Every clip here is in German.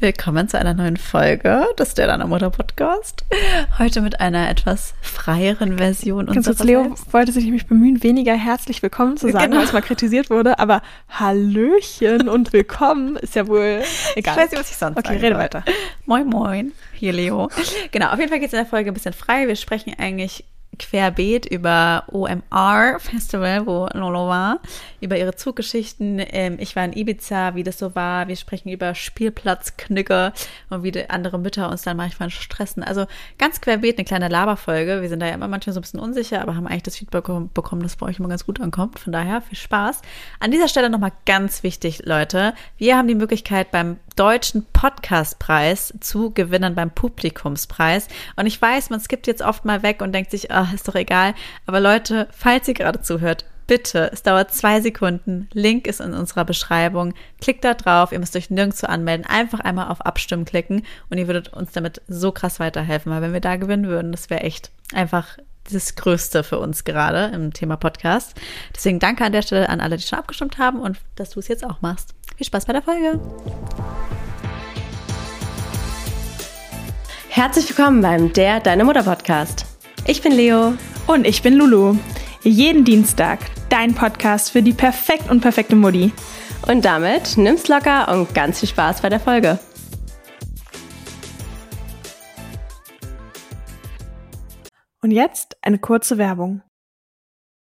Willkommen zu einer neuen Folge des Der Deiner Mutter Podcast. Heute mit einer etwas freieren Version Ganz kurz, Leo selbst. wollte sich nämlich bemühen, weniger herzlich willkommen zu sagen, Genau. weil es mal kritisiert wurde, aber Hallöchen und willkommen ist ja wohl egal. Ich weiß nicht, was ich sonst Okay, sagen rede weiter. Moin, moin. Hier Leo. Genau, auf jeden Fall geht es in der Folge ein bisschen frei. Wir sprechen eigentlich querbeet über OMR Festival, wo Lolo war, über ihre Zuggeschichten. Ähm, ich war in Ibiza, wie das so war. Wir sprechen über Spielplatzknücker und wie andere Mütter uns dann manchmal stressen. Also ganz querbeet eine kleine Laberfolge. Wir sind da ja immer manchmal so ein bisschen unsicher, aber haben eigentlich das Feedback bekommen- bekommen, dass bei euch immer ganz gut ankommt. Von daher viel Spaß. An dieser Stelle nochmal ganz wichtig, Leute. Wir haben die Möglichkeit beim Deutschen Podcastpreis zu gewinnen beim Publikumspreis. Und ich weiß, man skippt jetzt oft mal weg und denkt sich, ah, ist doch egal. Aber Leute, falls ihr gerade zuhört, bitte, es dauert zwei Sekunden. Link ist in unserer Beschreibung. Klickt da drauf. Ihr müsst euch nirgendwo anmelden. Einfach einmal auf Abstimmen klicken und ihr würdet uns damit so krass weiterhelfen. Weil wenn wir da gewinnen würden, das wäre echt einfach das Größte für uns gerade im Thema Podcast. Deswegen danke an der Stelle an alle, die schon abgestimmt haben und dass du es jetzt auch machst. Viel Spaß bei der Folge. Herzlich willkommen beim Der Deine Mutter Podcast. Ich bin Leo. Und ich bin Lulu. Jeden Dienstag dein Podcast für die perfekt und perfekte Mutti. Und damit nimm's locker und ganz viel Spaß bei der Folge. Und jetzt eine kurze Werbung.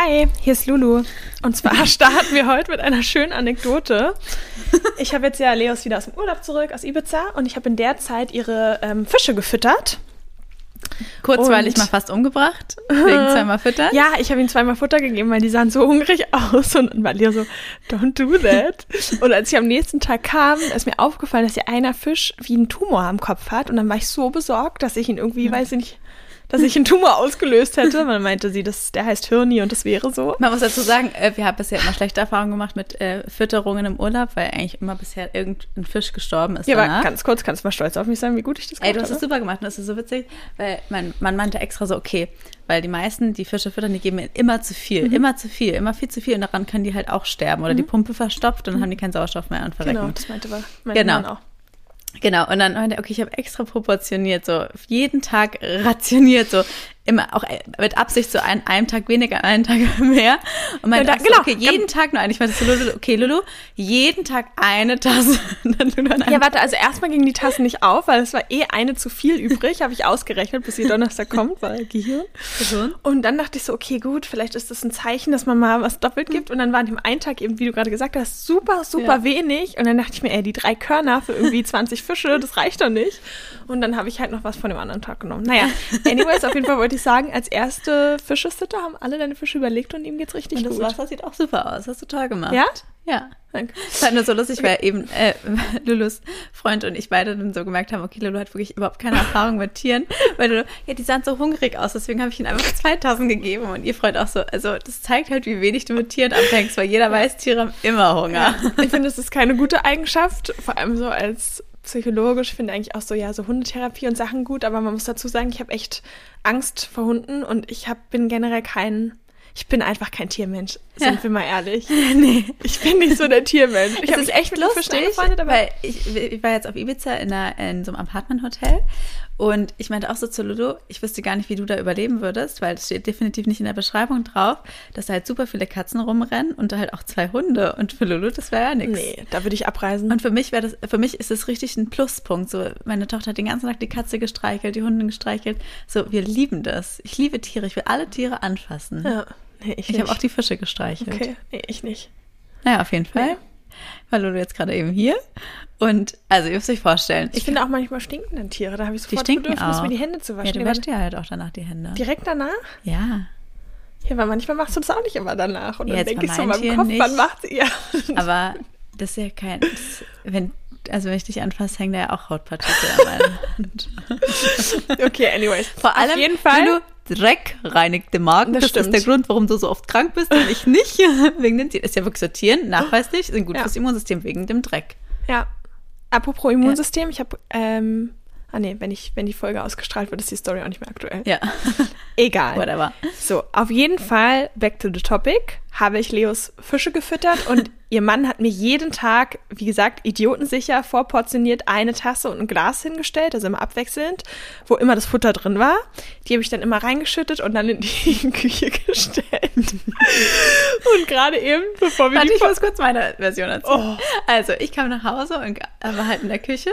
Hi, hier ist Lulu. Und zwar starten wir heute mit einer schönen Anekdote. Ich habe jetzt ja Leos wieder aus dem Urlaub zurück, aus Ibiza, und ich habe in der Zeit ihre ähm, Fische gefüttert. Kurzweilig mal fast umgebracht, wegen zweimal Füttern. Ja, ich habe ihnen zweimal Futter gegeben, weil die sahen so hungrig aus. Und dann war Leo so, don't do that. Und als ich am nächsten Tag kam, ist mir aufgefallen, dass hier einer Fisch wie einen Tumor am Kopf hat. Und dann war ich so besorgt, dass ich ihn irgendwie, weiß ich nicht, dass ich einen Tumor ausgelöst hätte. Dann meinte sie, das, der heißt Hirni und das wäre so. Man muss dazu sagen, äh, wir haben bisher immer schlechte Erfahrungen gemacht mit äh, Fütterungen im Urlaub, weil eigentlich immer bisher irgendein Fisch gestorben ist. Ja, aber danach. ganz kurz, kannst du mal stolz auf mich sein, wie gut ich das Ey, gemacht du hast es habe? super gemacht und das ist so witzig, weil mein Mann meinte extra so, okay, weil die meisten, die Fische füttern, die geben immer zu viel, Mhm. immer zu viel, immer viel zu viel und daran können die halt auch sterben oder die Pumpe verstopft und dann haben die keinen Sauerstoff mehr und verrecken. Genau, das meinte. Mein Genau. Auch. Genau, und dann er, okay, ich habe extra proportioniert, so jeden Tag rationiert, so immer auch äh, mit Absicht so an einem Tag weniger, einen Tag mehr. Und meinte Ja, da- so, genau. okay, jeden Tag nur eine. Ich meinte so, Lulu, okay, Lulu, jeden Tag eine Tasse. An Ja, warte, also erstmal ging die Tasse nicht auf, weil es war eh eine zu viel übrig, habe ich ausgerechnet, bis ihr Donnerstag kommt, weil Gehirn. Gehirn. Und dann dachte ich so, okay, gut, vielleicht ist das ein Zeichen, dass man mal was doppelt gibt. Und dann waren dem einen Tag eben, wie du gerade gesagt hast, super, super Ja. wenig. Und dann dachte ich mir, ey, die drei Körner für irgendwie 20 Fische, das reicht doch nicht. Und dann habe ich halt noch was von dem anderen Tag genommen. Naja, anyways, auf jeden Fall wollte ich sagen, als erste Fischesitter haben alle deine Fische überlegt und ihm geht's richtig Und das gut. Wasser sieht auch super aus. Hast du toll gemacht. Ja? Ja. Danke. Es war nur so lustig, weil eben äh, Lulus Freund und ich beide dann so gemerkt haben, okay, Lulu hat wirklich überhaupt keine Erfahrung mit Tieren, weil Lulu, ja, die sahen so hungrig aus, deswegen habe ich ihnen einfach zwei Tassen gegeben und ihr Freund auch so. Also das zeigt halt, wie wenig du mit Tieren abhängst, weil jeder weiß, Tiere haben immer Hunger. Ich finde, es ist keine gute Eigenschaft, vor allem so als psychologisch. Finde eigentlich auch so, ja, so Hundetherapie und Sachen gut, aber man muss dazu sagen, ich habe echt Angst vor Hunden und ich hab, bin generell kein, ich bin einfach kein Tiermensch, sind Ja. wir mal ehrlich. nee. Ich bin nicht so der Tiermensch. Ich habe mich echt mit angefreundet, aber weil ich, ich war jetzt auf Ibiza in, einer, in so einem Apartment-Hotel und ich meinte auch so zu Lulu, ich wüsste gar nicht, wie du da überleben würdest, weil es steht definitiv nicht in der Beschreibung drauf, dass da halt super viele Katzen rumrennen und da halt auch zwei Hunde und für Lulu, das wäre ja nichts. nee, da würde ich abreisen. Und für mich wäre das, für mich ist es richtig ein Pluspunkt. So, meine Tochter hat den ganzen Tag die Katze gestreichelt, die Hunde gestreichelt. So, wir lieben das. Ich liebe Tiere. Ich will alle Tiere anfassen. ja, nee, ich, Ich nicht. habe auch die Fische gestreichelt. Okay, nee, ich nicht. Naja, auf jeden Fall. War Lulu jetzt gerade eben hier. Und also, ihr müsst euch vorstellen. Ich finde auch manchmal stinken dann Tiere. Da habe ich sofort stinken Bedürfnis, auch. mir die Hände zu ja, waschen. du Die wäschst dir halt auch danach die Hände. direkt danach? Ja. Ja, weil manchmal machst du das auch nicht immer danach. Und Ja, dann denke ich so in meinem Tieren Kopf, nicht. wann macht? Ja. Aber das ist ja kein. Das, wenn, also, wenn ich dich anfasse, hängen da ja auch Hautpartikel an meiner Hand. Okay, anyways. Vor allem, Auf jeden Fall. Lulu, Dreck reinigt den Magen. Das Das, stimmt. ist der Grund, warum du so oft krank bist und ich nicht. wegen den Tieren. Ist ja wirklich sortieren, nachweislich, sind gut Ja. fürs Immunsystem wegen dem Dreck. Ja. Apropos Immunsystem, ich habe, ähm, ah nee, wenn ich, wenn die Folge ausgestrahlt wird, ist die Story auch nicht mehr aktuell. Ja, Egal. whatever. So, auf jeden Fall, back to the topic, habe ich Leos Fische gefüttert und ihr Mann hat mir jeden Tag, wie gesagt, idiotensicher vorportioniert eine Tasse und ein Glas hingestellt, also immer abwechselnd, wo immer das Futter drin war. Die habe ich dann immer reingeschüttet und dann in die Küche gestellt. und gerade eben, bevor wir Warte, die ich muss kurz meine Version erzählen. Also, ich kam nach Hause und war halt in der Küche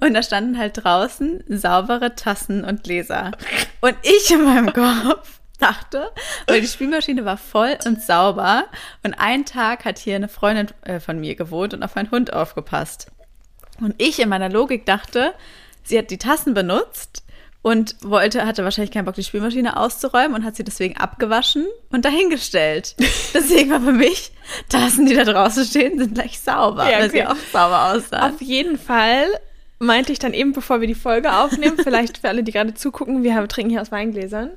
und da standen halt draußen saubere Tassen und Gläser. Und ich in meinem Kopf dachte, weil die Spülmaschine war voll und sauber und einen Tag hat hier eine Freundin äh, von mir gewohnt und auf meinen Hund aufgepasst. Und ich in meiner Logik dachte, sie hat die Tassen benutzt und wollte, hatte wahrscheinlich keinen Bock, die Spülmaschine auszuräumen und hat sie deswegen abgewaschen und dahingestellt. Deswegen war für mich, Tassen, die da draußen stehen, sind gleich sauber, Ja, weil sie okay. auch sauber aussahen. Auf jeden Fall meinte ich dann eben, bevor wir die Folge aufnehmen, vielleicht für alle, die gerade zugucken, wir haben, trinken hier aus Weingläsern,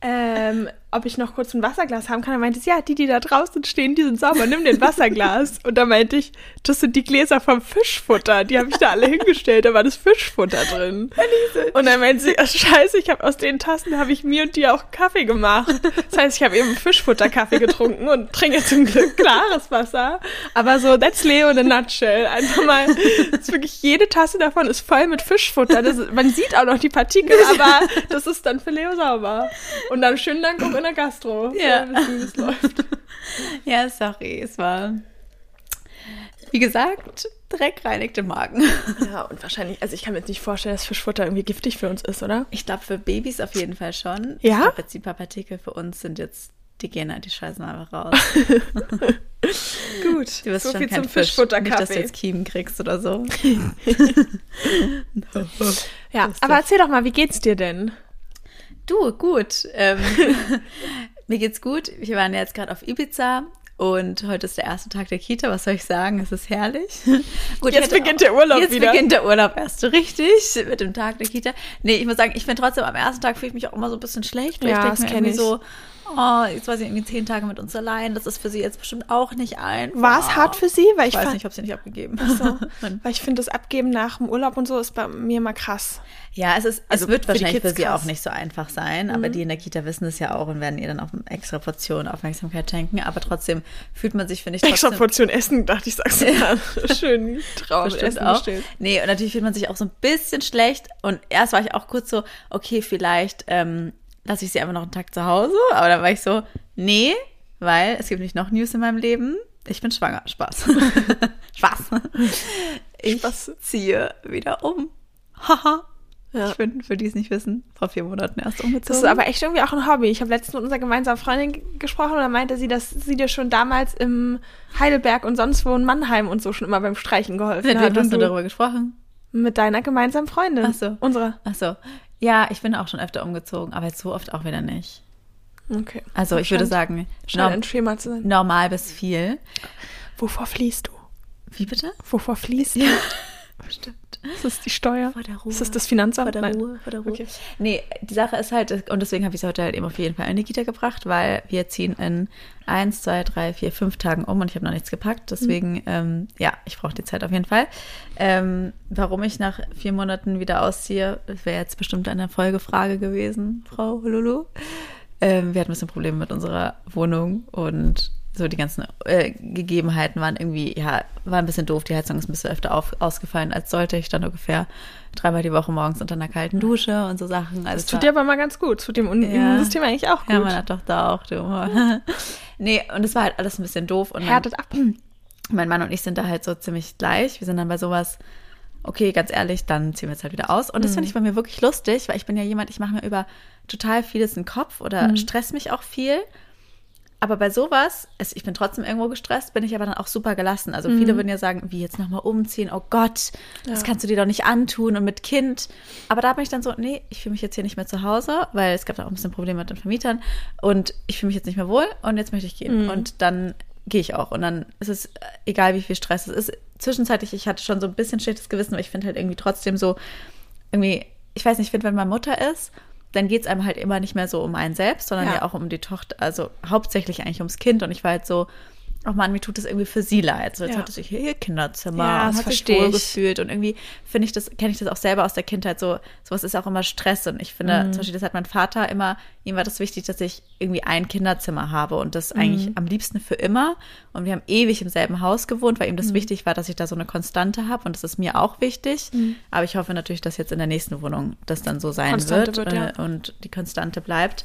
ähm, ob ich noch kurz ein Wasserglas haben kann. Er meinte, ja, die, die da draußen stehen, die sind sauber, nimm den Wasserglas. Und da meinte ich, das sind die Gläser vom Fischfutter, die habe ich da alle hingestellt, da war das Fischfutter drin. Und dann meinte sie, ach, scheiße, ich habe aus den Tassen, habe ich mir und dir auch Kaffee gemacht. Das heißt, ich habe eben Fischfutter-Kaffee getrunken und trinke zum Glück klares Wasser. Aber so, that's Leo in a nutshell. Einfach mal, das ist wirklich, jede Tasse davon ist voll mit Fischfutter. Das man sieht auch noch die Partikel, aber das ist dann für Leo sauber. Und dann schönen Dank auch in der Gastro. Ja. wissen, wie es läuft. Ja, sorry, es war, wie gesagt, Dreck reinigte Magen. Ja, und wahrscheinlich, also ich kann mir jetzt nicht vorstellen, dass Fischfutter irgendwie giftig für uns ist, oder? Ich glaube, für Babys auf jeden Fall schon. Ja? Ich glaube, jetzt die paar Partikel für uns sind jetzt, die gehen halt, die scheißen einfach raus. Gut, Du wirst so schon viel kein zum Fisch. Nicht, dass du jetzt Kiemen kriegst oder so. Ja, aber erzähl doch mal, wie geht's dir denn? Du, gut. Ähm, mir geht's gut. Wir waren ja jetzt gerade auf Ibiza und heute ist der erste Tag der Kita. Was soll ich sagen? Es ist herrlich. gut, Jetzt beginnt der Urlaub jetzt wieder. beginnt der Urlaub erst so richtig mit dem Tag der Kita. Nee, ich muss sagen, ich finde trotzdem am ersten Tag fühle ich mich auch immer so ein bisschen schlecht. Weil Ja, ich denke mir irgendwie ich. so, oh, jetzt war sie irgendwie zehn Tage mit uns allein. Das ist für sie jetzt bestimmt auch nicht einfach. War es hart für sie? Weil Ich ich, weiß nicht, ich habe sie nicht abgegeben. So, weil ich finde, das Abgeben nach dem Urlaub und so ist bei mir mal krass. Ja, es ist, Also es wird für wahrscheinlich für sie krass. auch nicht so einfach sein, aber die in der Kita wissen es ja auch und werden ihr dann auch eine extra Portion Aufmerksamkeit schenken. Aber trotzdem fühlt man sich, finde ich, Extra trotzdem Portion Essen, dachte ich, sagst du mal. Schön Traum Essen auch. bestellt. Nee, und natürlich fühlt man sich auch so ein bisschen schlecht. Und erst war ich auch kurz so, okay, vielleicht ähm, lasse ich sie einfach noch einen Tag zu Hause. Aber dann war ich so, nee, weil es gibt nicht noch News in meinem Leben. Ich bin schwanger. Spaß. Spaß. Ich Spaß. ziehe wieder um. Haha. Ja. Ich bin, für die es nicht wissen, vor vier Monaten erst umgezogen. Das ist aber echt irgendwie auch ein Hobby. Ich habe letztens mit unserer gemeinsamen Freundin gesprochen und da meinte sie, dass sie dir schon damals im Heidelberg und sonst wo in Mannheim und so schon immer beim Streichen geholfen Mit hat. wem hast du- darüber gesprochen? Mit deiner gemeinsamen Freundin. Ach so. Unsere. Ach so. Ja, ich bin auch schon öfter umgezogen, aber jetzt so oft auch wieder nicht. Okay. Also ich würde sagen, norm ein Schema zu sein. normal bis viel. Wovor fließt du? Wie bitte? Wovor fließt du? Stimmt. Ist das die Steuer? Vor der Ruhe. Ist das das Finanzamt? Vor der Nein. Ruhe, vor der Ruhe. Okay. Nee, die Sache ist halt, und deswegen habe ich sie heute halt eben auf jeden Fall in die Kita gebracht, weil wir ziehen in eins, zwei, drei, vier, fünf Tagen um und ich habe noch nichts gepackt. Deswegen, ähm, ja, ich brauche die Zeit auf jeden Fall. Ähm, warum ich nach vier Monaten wieder ausziehe, wäre jetzt bestimmt eine Folgefrage gewesen, Frau Lulu. Ähm, wir hatten ein bisschen Probleme mit unserer Wohnung und so die ganzen äh, Gegebenheiten waren irgendwie, ja, war ein bisschen doof. Die Heizung ist ein bisschen öfter auf, ausgefallen als sollte. Ich stand ungefähr dreimal die Woche morgens unter einer kalten Dusche und so Sachen. Also Das es tut war- dir aber mal ganz gut. Tut dem Ja. Immunsystem eigentlich auch gut. ja, meiner Tochter auch, du. nee, und es war halt alles ein bisschen doof. Und mein, Härtet ab. mein Mann und ich sind da halt so ziemlich gleich. Wir sind dann bei sowas, okay, ganz ehrlich, dann ziehen wir jetzt halt wieder aus. Und das Mhm. finde ich bei mir wirklich lustig, weil ich bin ja jemand, ich mache mir über total vieles einen Kopf oder Mhm. stress mich auch viel. Aber bei sowas, es, ich bin trotzdem irgendwo gestresst, bin ich aber dann auch super gelassen. Also Mhm. viele würden ja sagen, wie jetzt nochmal umziehen, oh Gott, das kannst du dir doch nicht antun und mit Kind. Aber da bin ich dann so, nee, ich fühle mich jetzt hier nicht mehr zu Hause, weil es gab da auch ein bisschen Probleme mit den Vermietern und ich fühle mich jetzt nicht mehr wohl und jetzt möchte ich gehen. Mhm. Und dann gehe ich auch. Und dann ist es äh, egal, wie viel Stress es ist. Zwischenzeitlich, ich hatte schon so ein bisschen schlechtes Gewissen, aber ich finde halt irgendwie trotzdem so, irgendwie, ich weiß nicht, ich finde, wenn man Mutter ist dann geht's einem halt immer nicht mehr so um einen selbst, sondern Ja. ja, auch um die Tochter, also hauptsächlich eigentlich ums Kind. Und ich war halt so, oh Mann, mir tut das irgendwie für sie leid. So, jetzt Ja. hatte sie hier ihr Kinderzimmer Ja, und hat sich wohl gefühlt. Und irgendwie finde ich das, kenne ich das auch selber aus der Kindheit so, sowas ist auch immer Stress. Und ich finde, Mhm. zum Beispiel, das hat mein Vater immer, ihm war das wichtig, dass ich irgendwie ein Kinderzimmer habe und das eigentlich Mhm. am liebsten für immer. Und wir haben ewig im selben Haus gewohnt, weil ihm Mhm. das wichtig war, dass ich da so eine Konstante habe. Und das ist mir auch wichtig. Mhm. Aber ich hoffe natürlich, dass jetzt in der nächsten Wohnung das dann so sein Konstante wird, wird, ja. äh, und die Konstante bleibt.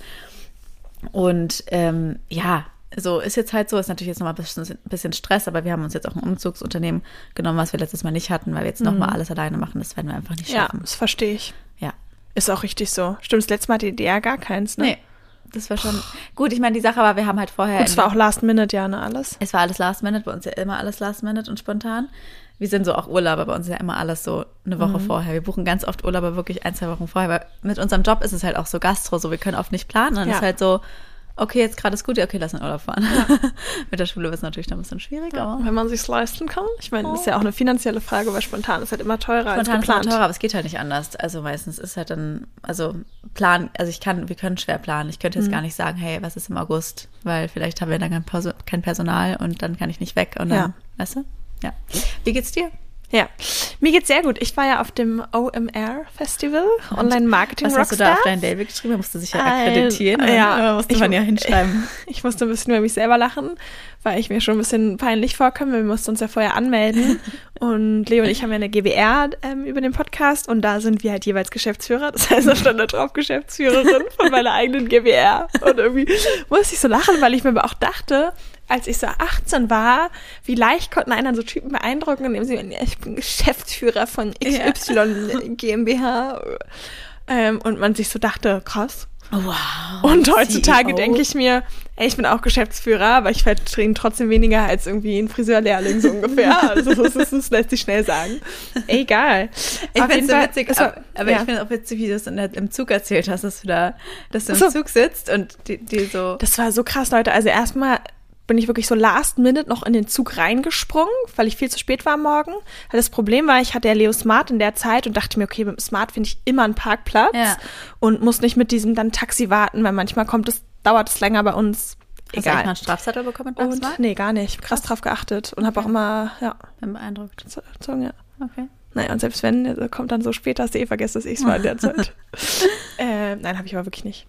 Und ähm, ja, so ist jetzt halt so, ist natürlich jetzt nochmal ein bisschen, bisschen Stress, aber wir haben uns jetzt auch ein Umzugsunternehmen genommen, was wir letztes Mal nicht hatten, weil wir jetzt nochmal alles alleine machen. Das werden wir einfach nicht Mhm. Ja, schaffen. das verstehe ich. Ja. Ist auch richtig so. Stimmt, das letzte Mal hatte die DDR gar keins, ne? Nee, das war schon gut. Ich meine, die Sache war, wir haben halt vorher. Gut, es war auch Last Minute, ja, ne, alles. es war alles Last Minute, bei uns ja immer alles Last Minute und spontan. Wir sind so auch Urlauber, bei uns ist ja immer alles so eine Woche Mhm. vorher. Wir buchen ganz oft Urlauber wirklich ein, zwei Wochen vorher, weil mit unserem Job ist es halt auch so Gastro, so wir können oft nicht planen. Dann Ja. ist halt so, okay, jetzt gerade ist gut, ja, okay, lass in Urlaub fahren. mit der Schule wird es natürlich dann ein bisschen schwierig, aber Wenn man sich's leisten kann. Ich meine, das ist ja auch eine finanzielle Frage, weil spontan ist halt immer teurer spontan als ist immer geplant. teurer, aber es geht halt nicht anders. Also meistens ist halt dann, also plan, also ich kann, wir können schwer planen. Ich könnte jetzt Mhm. gar nicht sagen, hey, was ist im August? Weil vielleicht haben wir dann kein, Perso kein Personal und dann kann ich nicht weg und dann, Ja. weißt du? Ja. Wie geht's dir? Ja, mir geht's sehr gut. Ich war ja auf dem OMR Festival, Online Marketing Was hast du da Rockstars. auf dein Label geschrieben? Da musst du sich ja Ein- akkreditieren. und ja, dann musste ich- man ja hinschreiben. Ich musste ein bisschen über mich selber lachen, weil ich mir schon ein bisschen peinlich vorkomme. Wir mussten uns ja vorher anmelden. Und Leo und ich haben ja eine GBR ähm, über den Podcast und da sind wir halt jeweils Geschäftsführer. Das heißt, da stand da drauf Geschäftsführerin von meiner eigenen GBR. Und irgendwie musste ich so lachen, weil ich mir aber auch dachte, als ich so 18 war, wie leicht konnten einen so Typen beeindrucken, indem sie, ja, ich bin Geschäftsführer von XY GmbH. Ähm, und man sich so dachte, krass, Wow. und heutzutage CEO. denke ich mir, ey, ich bin auch Geschäftsführer, aber ich verdiene trotzdem weniger als irgendwie ein Friseurlehrling so ungefähr. Also das, ist, das lässt sich schnell sagen. Egal. Ich finde es so witzig, war- aber, aber ja. ich finde es auch witzig, wie du es im Zug erzählt hast, dass du da, dass du im So. Zug sitzt und die, die so. Das war so krass, Leute. Also erstmal bin ich wirklich so last minute noch in den Zug reingesprungen, weil ich viel zu spät war am Morgen. Weil das Problem war, ich hatte ja Leo Smart in der Zeit und dachte mir, okay, mit dem Smart finde ich immer einen Parkplatz Ja. und muss nicht mit diesem dann Taxi warten, weil manchmal kommt es, dauert es länger bei uns. Hast du mal Egal. einen Strafzettel bekommen beim Und nee, gar nicht. Krass drauf geachtet und habe auch immer, ja, Bin beeindruckt. so, ja. Okay. Naja, und selbst wenn, äh, kommt dann so später, hast du eh vergessen, dass ich es war in der Zeit. äh, nein, habe ich aber wirklich nicht.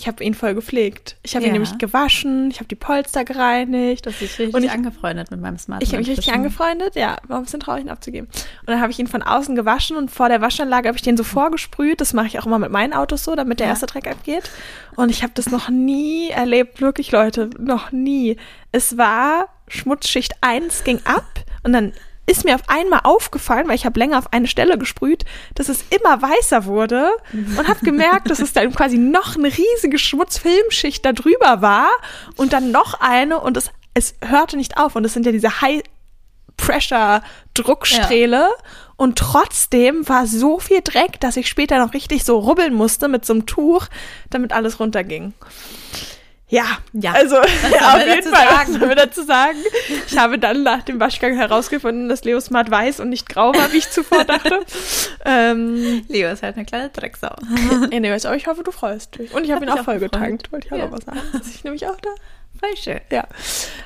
Ich habe ihn voll gepflegt. Ich habe ihn Ja. nämlich gewaschen, ich habe die Polster gereinigt. Hast dich richtig Und ich- angefreundet mit meinem Smart. Ich habe mich richtig angefreundet, ja, war ein bisschen traurig, ihn abzugeben. Und dann habe ich ihn von außen gewaschen und vor der Waschanlage habe ich den so vorgesprüht. Das mache ich auch immer mit meinen Autos so, damit der Ja. erste Dreck abgeht. Und ich habe das noch nie erlebt, wirklich Leute, noch nie. Es war Schmutzschicht 1 ging ab und dann ist mir auf einmal aufgefallen, weil ich habe länger auf eine Stelle gesprüht, dass es immer weißer wurde und habe gemerkt, dass es dann quasi noch eine riesige Schmutzfilmschicht da drüber war und dann noch eine und es, es hörte nicht auf und es sind ja diese High Pressure Drucksträhle und trotzdem war so viel Dreck, dass ich später noch richtig so rubbeln musste mit so einem Tuch, damit alles runterging. Ja, Ja. also ja, auf jeden Fall, sagen? was soll man dazu sagen? Ich habe dann nach dem Waschgang herausgefunden, dass Leo Smart weiß und nicht grau war, wie ich zuvor dachte. ähm, Leo ist halt eine kleine Drecksau. anyways, aber ich hoffe, du freust dich. Und ich habe ihn auch voll getankt, wollte ich auch Ja. noch was sagen. Das ich nämlich auch da. Schön. Ja.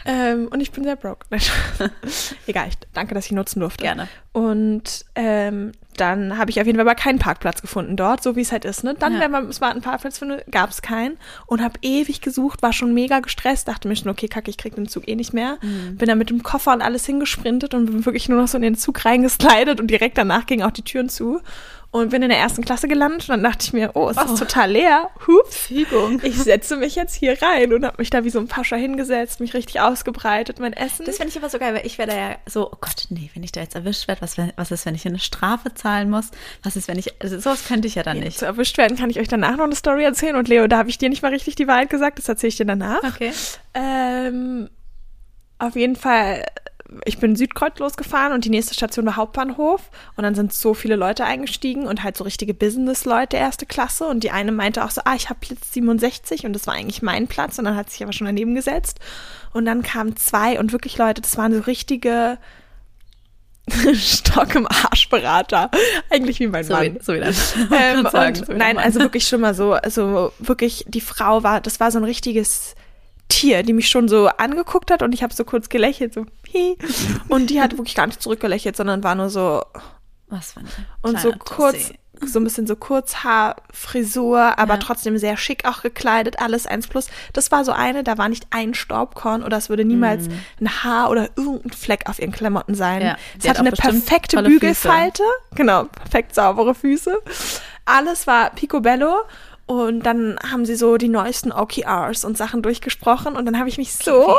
Ähm, und ich bin sehr broke. Egal, ich, danke, dass ich nutzen durfte. Gerne. Und ähm, dann habe ich auf jeden Fall aber keinen Parkplatz gefunden dort, so wie es halt ist. Ne? Dann, Ja. wenn man einen smarten Parkplatz findet, gab es keinen. Und habe ewig gesucht, war schon mega gestresst, dachte mir schon, okay, kacke, ich krieg den Zug eh nicht mehr. Mhm. Bin dann mit dem Koffer und alles hingesprintet und bin wirklich nur noch so in den Zug reingeslidet und direkt danach gingen auch die Türen zu. Und bin in der ersten Klasse gelandet und dann dachte ich mir, oh, es ist total leer. Hups. Fügung. Ich setze mich jetzt hier rein und habe mich da wie so ein Pascha hingesetzt, mich richtig ausgebreitet, mein Essen. Das finde ich aber so geil, weil ich werde ja so, oh Gott, nee, wenn ich da jetzt erwischt werde, was, was ist, wenn ich eine Strafe zahlen muss? Was ist, wenn ich, also sowas könnte ich ja dann nicht. zu erwischt werden, kann ich euch danach noch eine Story erzählen. Und Leo, da habe ich dir nicht mal richtig die Wahrheit gesagt, das erzähle ich dir danach. Okay. Ähm, auf jeden Fall, ich bin Südkreuz losgefahren und die nächste Station war Hauptbahnhof. Und dann sind so viele Leute eingestiegen und halt so richtige Business-Leute erste Klasse. Und die eine meinte auch so, ah, ich habe Platz 67 und das war eigentlich mein Platz. Und dann hat sich aber schon daneben gesetzt. Und dann kamen zwei und wirklich Leute, das waren so richtige Stock im Arschberater. Eigentlich wie mein So Mann. wie, so wie das. Ähm, sagen, und so wie nein, also wirklich schon mal so, also wirklich, die Frau war, das war so ein richtiges Tier, die mich schon so angeguckt hat und ich habe so kurz gelächelt, so. Und die hat wirklich gar nicht zurückgelächelt, sondern war nur so, Was für ein und so kurz, Tussi. so ein bisschen so Kurzhaarfrisur, aber Ja. trotzdem sehr schick auch gekleidet, alles eins plus. Das war so eine, da war nicht ein Staubkorn oder es würde niemals ein Haar oder irgendein Fleck auf ihren Klamotten sein. Ja, es hat hatte eine perfekte Bügelfalte, genau, perfekt saubere Füße. Alles war picobello. Und dann haben sie so die neuesten OKRs und Sachen durchgesprochen und dann habe ich mich so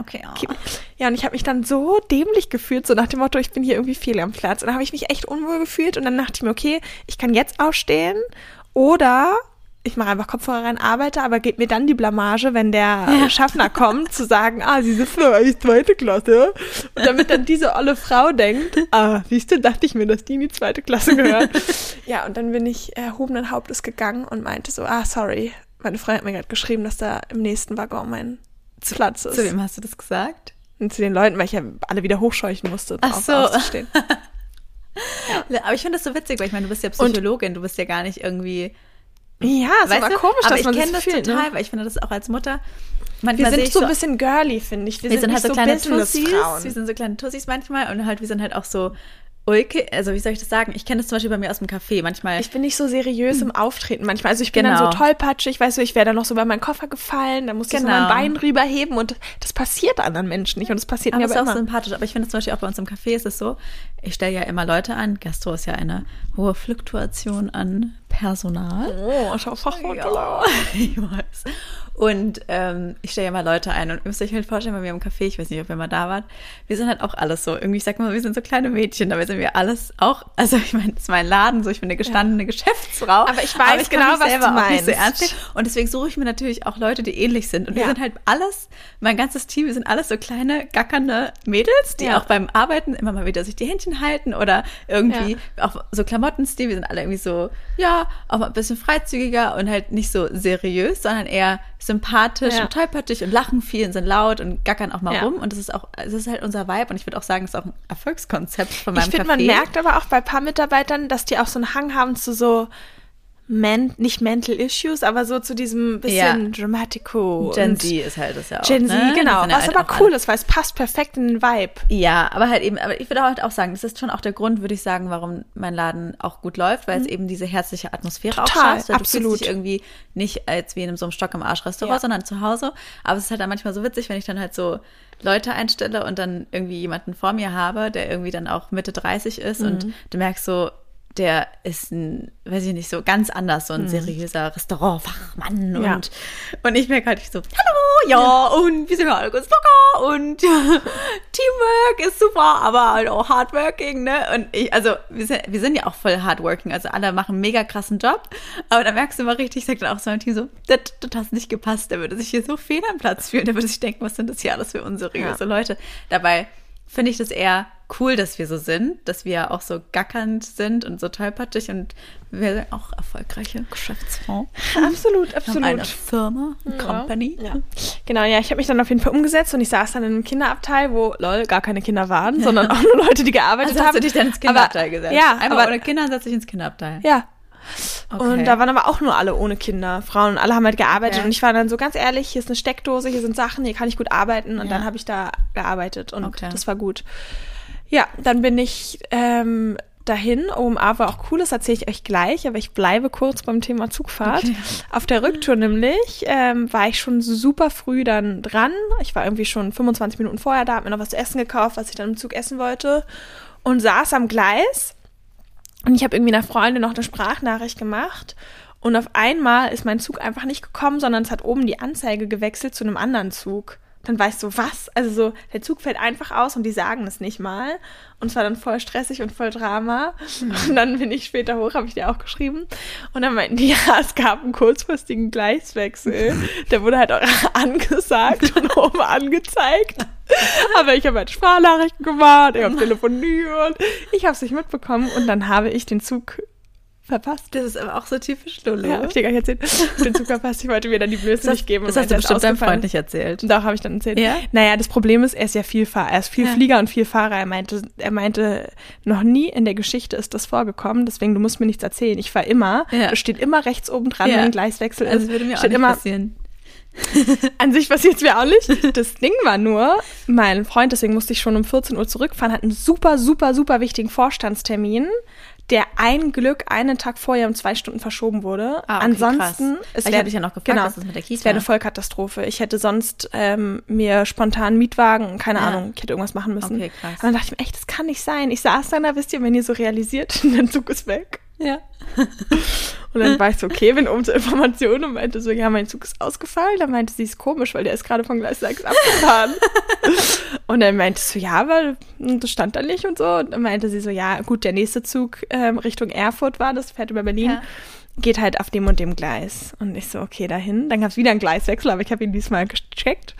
okay. Okay. Ja, und ich habe mich dann so dämlich gefühlt, so nach dem Motto, ich bin hier irgendwie fehl am Platz. Und dann habe ich mich echt unwohl gefühlt und dann dachte ich mir, okay, ich kann jetzt aufstehen oder ich mache einfach Kopfhörer rein, arbeite, aber gebe mir dann die Blamage, wenn der Schaffner kommt, zu sagen, ah, diese Frau ist zweite Klasse. Und damit dann diese olle Frau denkt, ah, siehst du, dachte ich mir, dass die in die zweite Klasse gehört. ja, und dann bin ich erhobenen Hauptes gegangen und meinte so, ah, sorry. Meine Freundin hat mir gerade geschrieben, dass da im nächsten Waggon mein Platz ist. Zu wem hast du das gesagt? Und zu den Leuten, weil ich ja alle wieder hochscheuchen musste, Ach so. aufzustehen. Aber ich finde das so witzig, weil ich meine, du bist ja Psychologin, du bist ja gar nicht irgendwie. Ja, es weißt war du? komisch, aber dass man ich kenne das das fühlt, total, ne? weil ich finde das auch als Mutter. Wir sind so ein bisschen girly, finde ich. Wir, wir sind halt nicht so kleine Tussis, wir sind so kleine Tussis manchmal und halt wir sind halt auch so ulke, also wie soll ich das sagen? Ich kenne das zum Beispiel bei mir aus dem Café. Manchmal Ich bin nicht so seriös im Auftreten manchmal. Also ich bin Genau. dann so tollpatschig, weißt du, ich wäre dann noch so bei meinem Koffer gefallen, dann musste ich so Genau. mein Bein rüberheben und das passiert anderen Menschen nicht und das passiert Aber mir es ist aber auch immer. sympathisch. Aber ich finde es zum Beispiel auch bei uns im Café ist es so, ich stelle ja immer Leute an. Gastro ist ja eine hohe Fluktuation an Personal. Oh, schau Fachwort. Ja, ich weiß. Und ähm, ich stelle ja mal Leute ein und ihr müsst euch halt vorstellen, bei mir im Café, ich weiß nicht, ob ihr mal da wart, wir sind halt auch alles so, irgendwie, ich sag mal, wir sind so kleine Mädchen, dabei sind wir alles auch, also ich meine, das ist mein Laden, so ich bin eine gestandene Geschäftsfrau. Aber ich weiß kann genau, mich was du so meinst. nehmen. Und deswegen suche ich mir natürlich auch Leute, die ähnlich sind. Und wir Ja. sind halt alles, mein ganzes Team, wir sind alles so kleine, gackernde Mädels, die Ja. auch beim Arbeiten immer mal wieder sich die Händchen halten oder irgendwie auch so Klamottenstil. Wir sind alle irgendwie so, ja, auch mal ein bisschen freizügiger und halt nicht so seriös, sondern eher sympathisch Ja. und tollpatschig und lachen viel und sind laut und gackern auch mal Ja. rum. Und das ist auch, das ist halt unser Vibe. Und ich würde auch sagen, das ist auch ein Erfolgskonzept von meinem Ich finde, man merkt aber auch bei ein paar Mitarbeitern, dass die auch so einen Hang haben zu so men nicht mental issues, aber so zu diesem bisschen Dramatico. Gen Z ist halt das ja auch. Gen Z, ne? Genau. ja Was halt aber cool alle- ist, weil es passt perfekt in den Vibe. Ja, aber halt eben, aber ich würde halt auch sagen, das ist schon auch der Grund, würde ich sagen, warum mein Laden auch gut läuft, weil es eben diese herzliche Atmosphäre Mhm. Total, auch schafft. Du absolut. fühlst dich irgendwie nicht als wie in so einem Stock im Arsch Restaurant, Ja. sondern zu Hause. Aber es ist halt dann manchmal so witzig, wenn ich dann halt so Leute einstelle und dann irgendwie jemanden vor mir habe, der irgendwie dann auch Mitte 30 ist Mhm. und du merkst so, der ist ein, weiß ich nicht, so ganz anders, so ein seriöser Restaurantfachmann. Ja. und, und ich merke halt so, hallo, ja, und wir sind alle ganz locker und Teamwork ist super, aber halt auch hardworking, ne? Und ich, also wir sind, wir sind ja auch voll hardworking, also alle machen einen mega krassen Job, aber da merkst du mal richtig, ich sag dann auch zu meinem Team so, das, das hast nicht gepasst, der würde sich hier so fehl am Platz fühlen, der würde sich denken, was sind das hier alles für unseriöse Leute. Dabei finde ich das eher cool, dass wir so sind, dass wir auch so gackernd sind und so tollpatschig und wir sind auch erfolgreiche Geschäftsfrau. Absolut, Wir haben eine absolut. Firma, eine Company. Ja. Genau, ja, ich habe mich dann auf jeden Fall umgesetzt und ich saß dann in einem Kinderabteil, wo lol gar keine Kinder waren, sondern auch nur Leute, die gearbeitet Also haben. hast du dich dann ins Kinderabteil aber, gesetzt? Ja, Einmal aber ohne Kinder setze ich ins Kinderabteil. ja. Okay. Und da waren aber auch nur alle ohne Kinder, Frauen, und alle haben halt gearbeitet Okay. und ich war dann so ganz ehrlich, hier ist eine Steckdose, hier sind Sachen, hier kann ich gut arbeiten und Ja. dann habe ich da gearbeitet und Okay. das war gut. Ja, dann bin ich ähm, dahin. OMA war auch cool, das erzähle ich euch gleich, aber ich bleibe kurz beim Thema Zugfahrt. Auf der Rücktour nämlich ähm, war ich schon super früh dann dran. Ich war irgendwie schon 25 Minuten vorher da, habe mir noch was zu essen gekauft, was ich dann im Zug essen wollte und saß am Gleis. Und ich habe irgendwie einer Freundin noch eine Sprachnachricht gemacht. Und auf einmal ist mein Zug einfach nicht gekommen, sondern es hat oben die Anzeige gewechselt zu einem anderen Zug. Dann ich so, was? Also so, der Zug fällt einfach aus und die sagen es nicht mal. Und es war dann voll stressig und voll Drama. Und dann bin ich später hoch, habe ich dir auch geschrieben. Und dann meinten die, ja, es gab einen kurzfristigen Gleiswechsel. Der wurde halt auch angesagt und oben angezeigt. Aber ich habe halt Sprachnachrichten gemacht, ich habe telefoniert, ich habe es nicht mitbekommen und dann habe ich den Zug verpasst. Das ist aber auch so typisch Lolo. Ja, hab ich dir gar nicht erzählt. Den Zug verpasst. Ich wollte mir dann die Blöße das, nicht geben. das hast du bestimmt deinem. Freund nicht erzählt. Doch, habe ich dann erzählt. Ja? Naja, das Problem ist, er ist ja viel Fahrer. Er ist viel Ja. Flieger und viel Fahrer. Er meinte, er meinte, noch nie in der Geschichte ist das vorgekommen, deswegen du musst mir nichts erzählen. Ich fahre immer, Ja. das steht immer rechts oben dran, Ja. wenn ein Gleiswechsel Also ist. würde mir auch nicht immer, passieren. An sich passiert es mir auch nicht. Das Ding war nur, mein Freund, deswegen musste ich schon um 14 Uhr zurückfahren, hat einen super, super, super wichtigen Vorstandstermin, der ein Glück einen Tag vorher um zwei Stunden verschoben wurde. Ah, okay, Ansonsten, krass. es Ich wär- hab dich ja noch gefragt, genau, was ist mit der Kita? Es wäre eine Vollkatastrophe. Ich hätte sonst ähm, mir spontan einen Mietwagen, keine Ja. Ahnung, ich hätte irgendwas machen müssen. Okay, krass. Und dann dachte ich mir, echt, das kann nicht sein. Ich saß dann da, wisst ihr, wenn ihr so realisiert, der Zug ist weg. Ja. Und dann war ich so, okay, bin oben zur Information und meinte so, ja, mein Zug ist ausgefallen. Dann meinte sie, ist komisch, weil der ist gerade von Gleis 6 abgefahren. und dann meinte sie so, ja, weil das stand da nicht und so. Und dann meinte sie so, ja, gut, der nächste Zug ähm, Richtung Erfurt war, das fährt über Berlin. Ja. Geht halt auf dem und dem Gleis. Und ich so, okay, dahin. Dann gab es wieder einen Gleiswechsel, aber ich habe ihn diesmal gecheckt.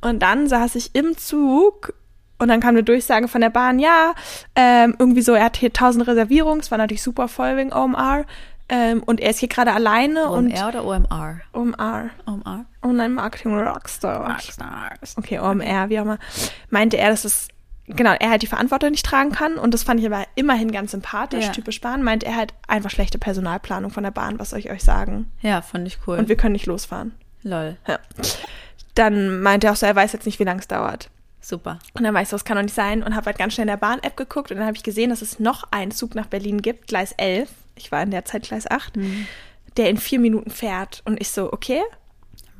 Und dann saß ich im Zug und dann kam eine Durchsage von der Bahn, ja, ähm, irgendwie so, er hat hier 1000 Reservierungen, es war natürlich super voll wegen OMR. Ähm, und er ist hier gerade alleine und OMR oder OMR? OMR, OMR. Online Marketing Rockstar. Rockstars. Okay, OMR, wie auch immer. Meinte er, dass es, genau, er halt die Verantwortung nicht tragen kann und das fand ich aber immerhin ganz sympathisch, Ja. typisch Bahn. Meinte er halt einfach schlechte Personalplanung von der Bahn, was soll ich euch sagen? Ja, fand ich cool. Und wir können nicht losfahren. Lol. Ja. Dann meinte er auch so, er weiß jetzt nicht, wie lange es dauert. Super. Und dann war ich so, das kann doch nicht sein. Und habe halt ganz schnell in der Bahn-App geguckt und dann habe ich gesehen, dass es noch einen Zug nach Berlin gibt, Gleis 11. Ich war in der Zeit Gleis 8, der in vier Minuten fährt. Und ich so, okay,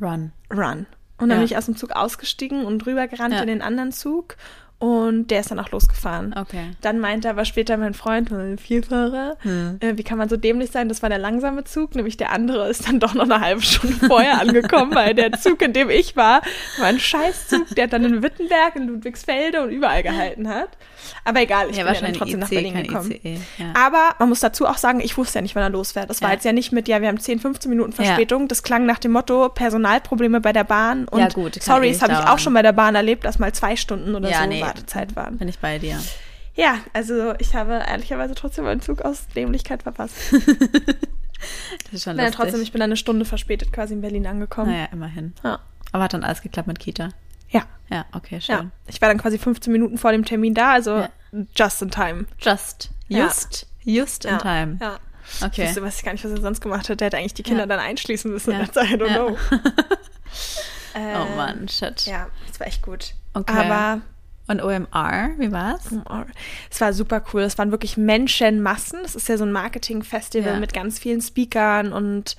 Run. run. Und dann Ja. bin ich aus dem Zug ausgestiegen und rübergerannt Ja. in den anderen Zug. Und der ist dann auch losgefahren. Okay. Dann meinte aber später mein Freund, mein Vielfahrer, Hm. äh, wie kann man so dämlich sein? Das war der langsame Zug, nämlich der andere ist dann doch noch eine halbe Stunde vorher angekommen, weil der Zug, in dem ich war, war ein Scheißzug, der dann in Wittenberg, in Ludwigsfelde und überall gehalten hat. Aber egal, ich Ja, bin ja dann trotzdem nach IC, Berlin gekommen. ICE. Ja. Aber man muss dazu auch sagen, ich wusste ja nicht, wann er losfährt. Das war Ja. jetzt ja nicht mit, ja, wir haben 10, 15 Minuten. Verspätung. Das klang nach dem Motto Personalprobleme bei der Bahn. Und Ja, gut, sorry, eh das habe ich auch schon bei der Bahn erlebt, dass mal zwei Stunden oder so nee. Wartezeit waren. Bin ich bei dir. Ja, also ich habe ehrlicherweise trotzdem meinen Zug aus Dämlichkeit verpasst. Das ist schon Nein, lustig. trotzdem, ich bin dann eine Stunde verspätet quasi in Berlin angekommen. Naja, immerhin. Ja. Aber hat dann alles geklappt mit Kita? Ja. Ja, okay, schön. ja. Ich war dann quasi 15 Minuten vor dem Termin da, also Ja. just in time. Just. Just. Just in time. Ja. Okay. ich gar nicht, was er sonst gemacht hat. Der hätte eigentlich die Kinder dann einschließen müssen Ja. I don't know. Oh Mann, shit. Ja, das war echt gut. Okay. Aber Und OMR, wie war's? oh, es war super cool. Es waren wirklich Menschenmassen. Das ist ja so ein Marketing-Festival Ja. mit ganz vielen Speakern und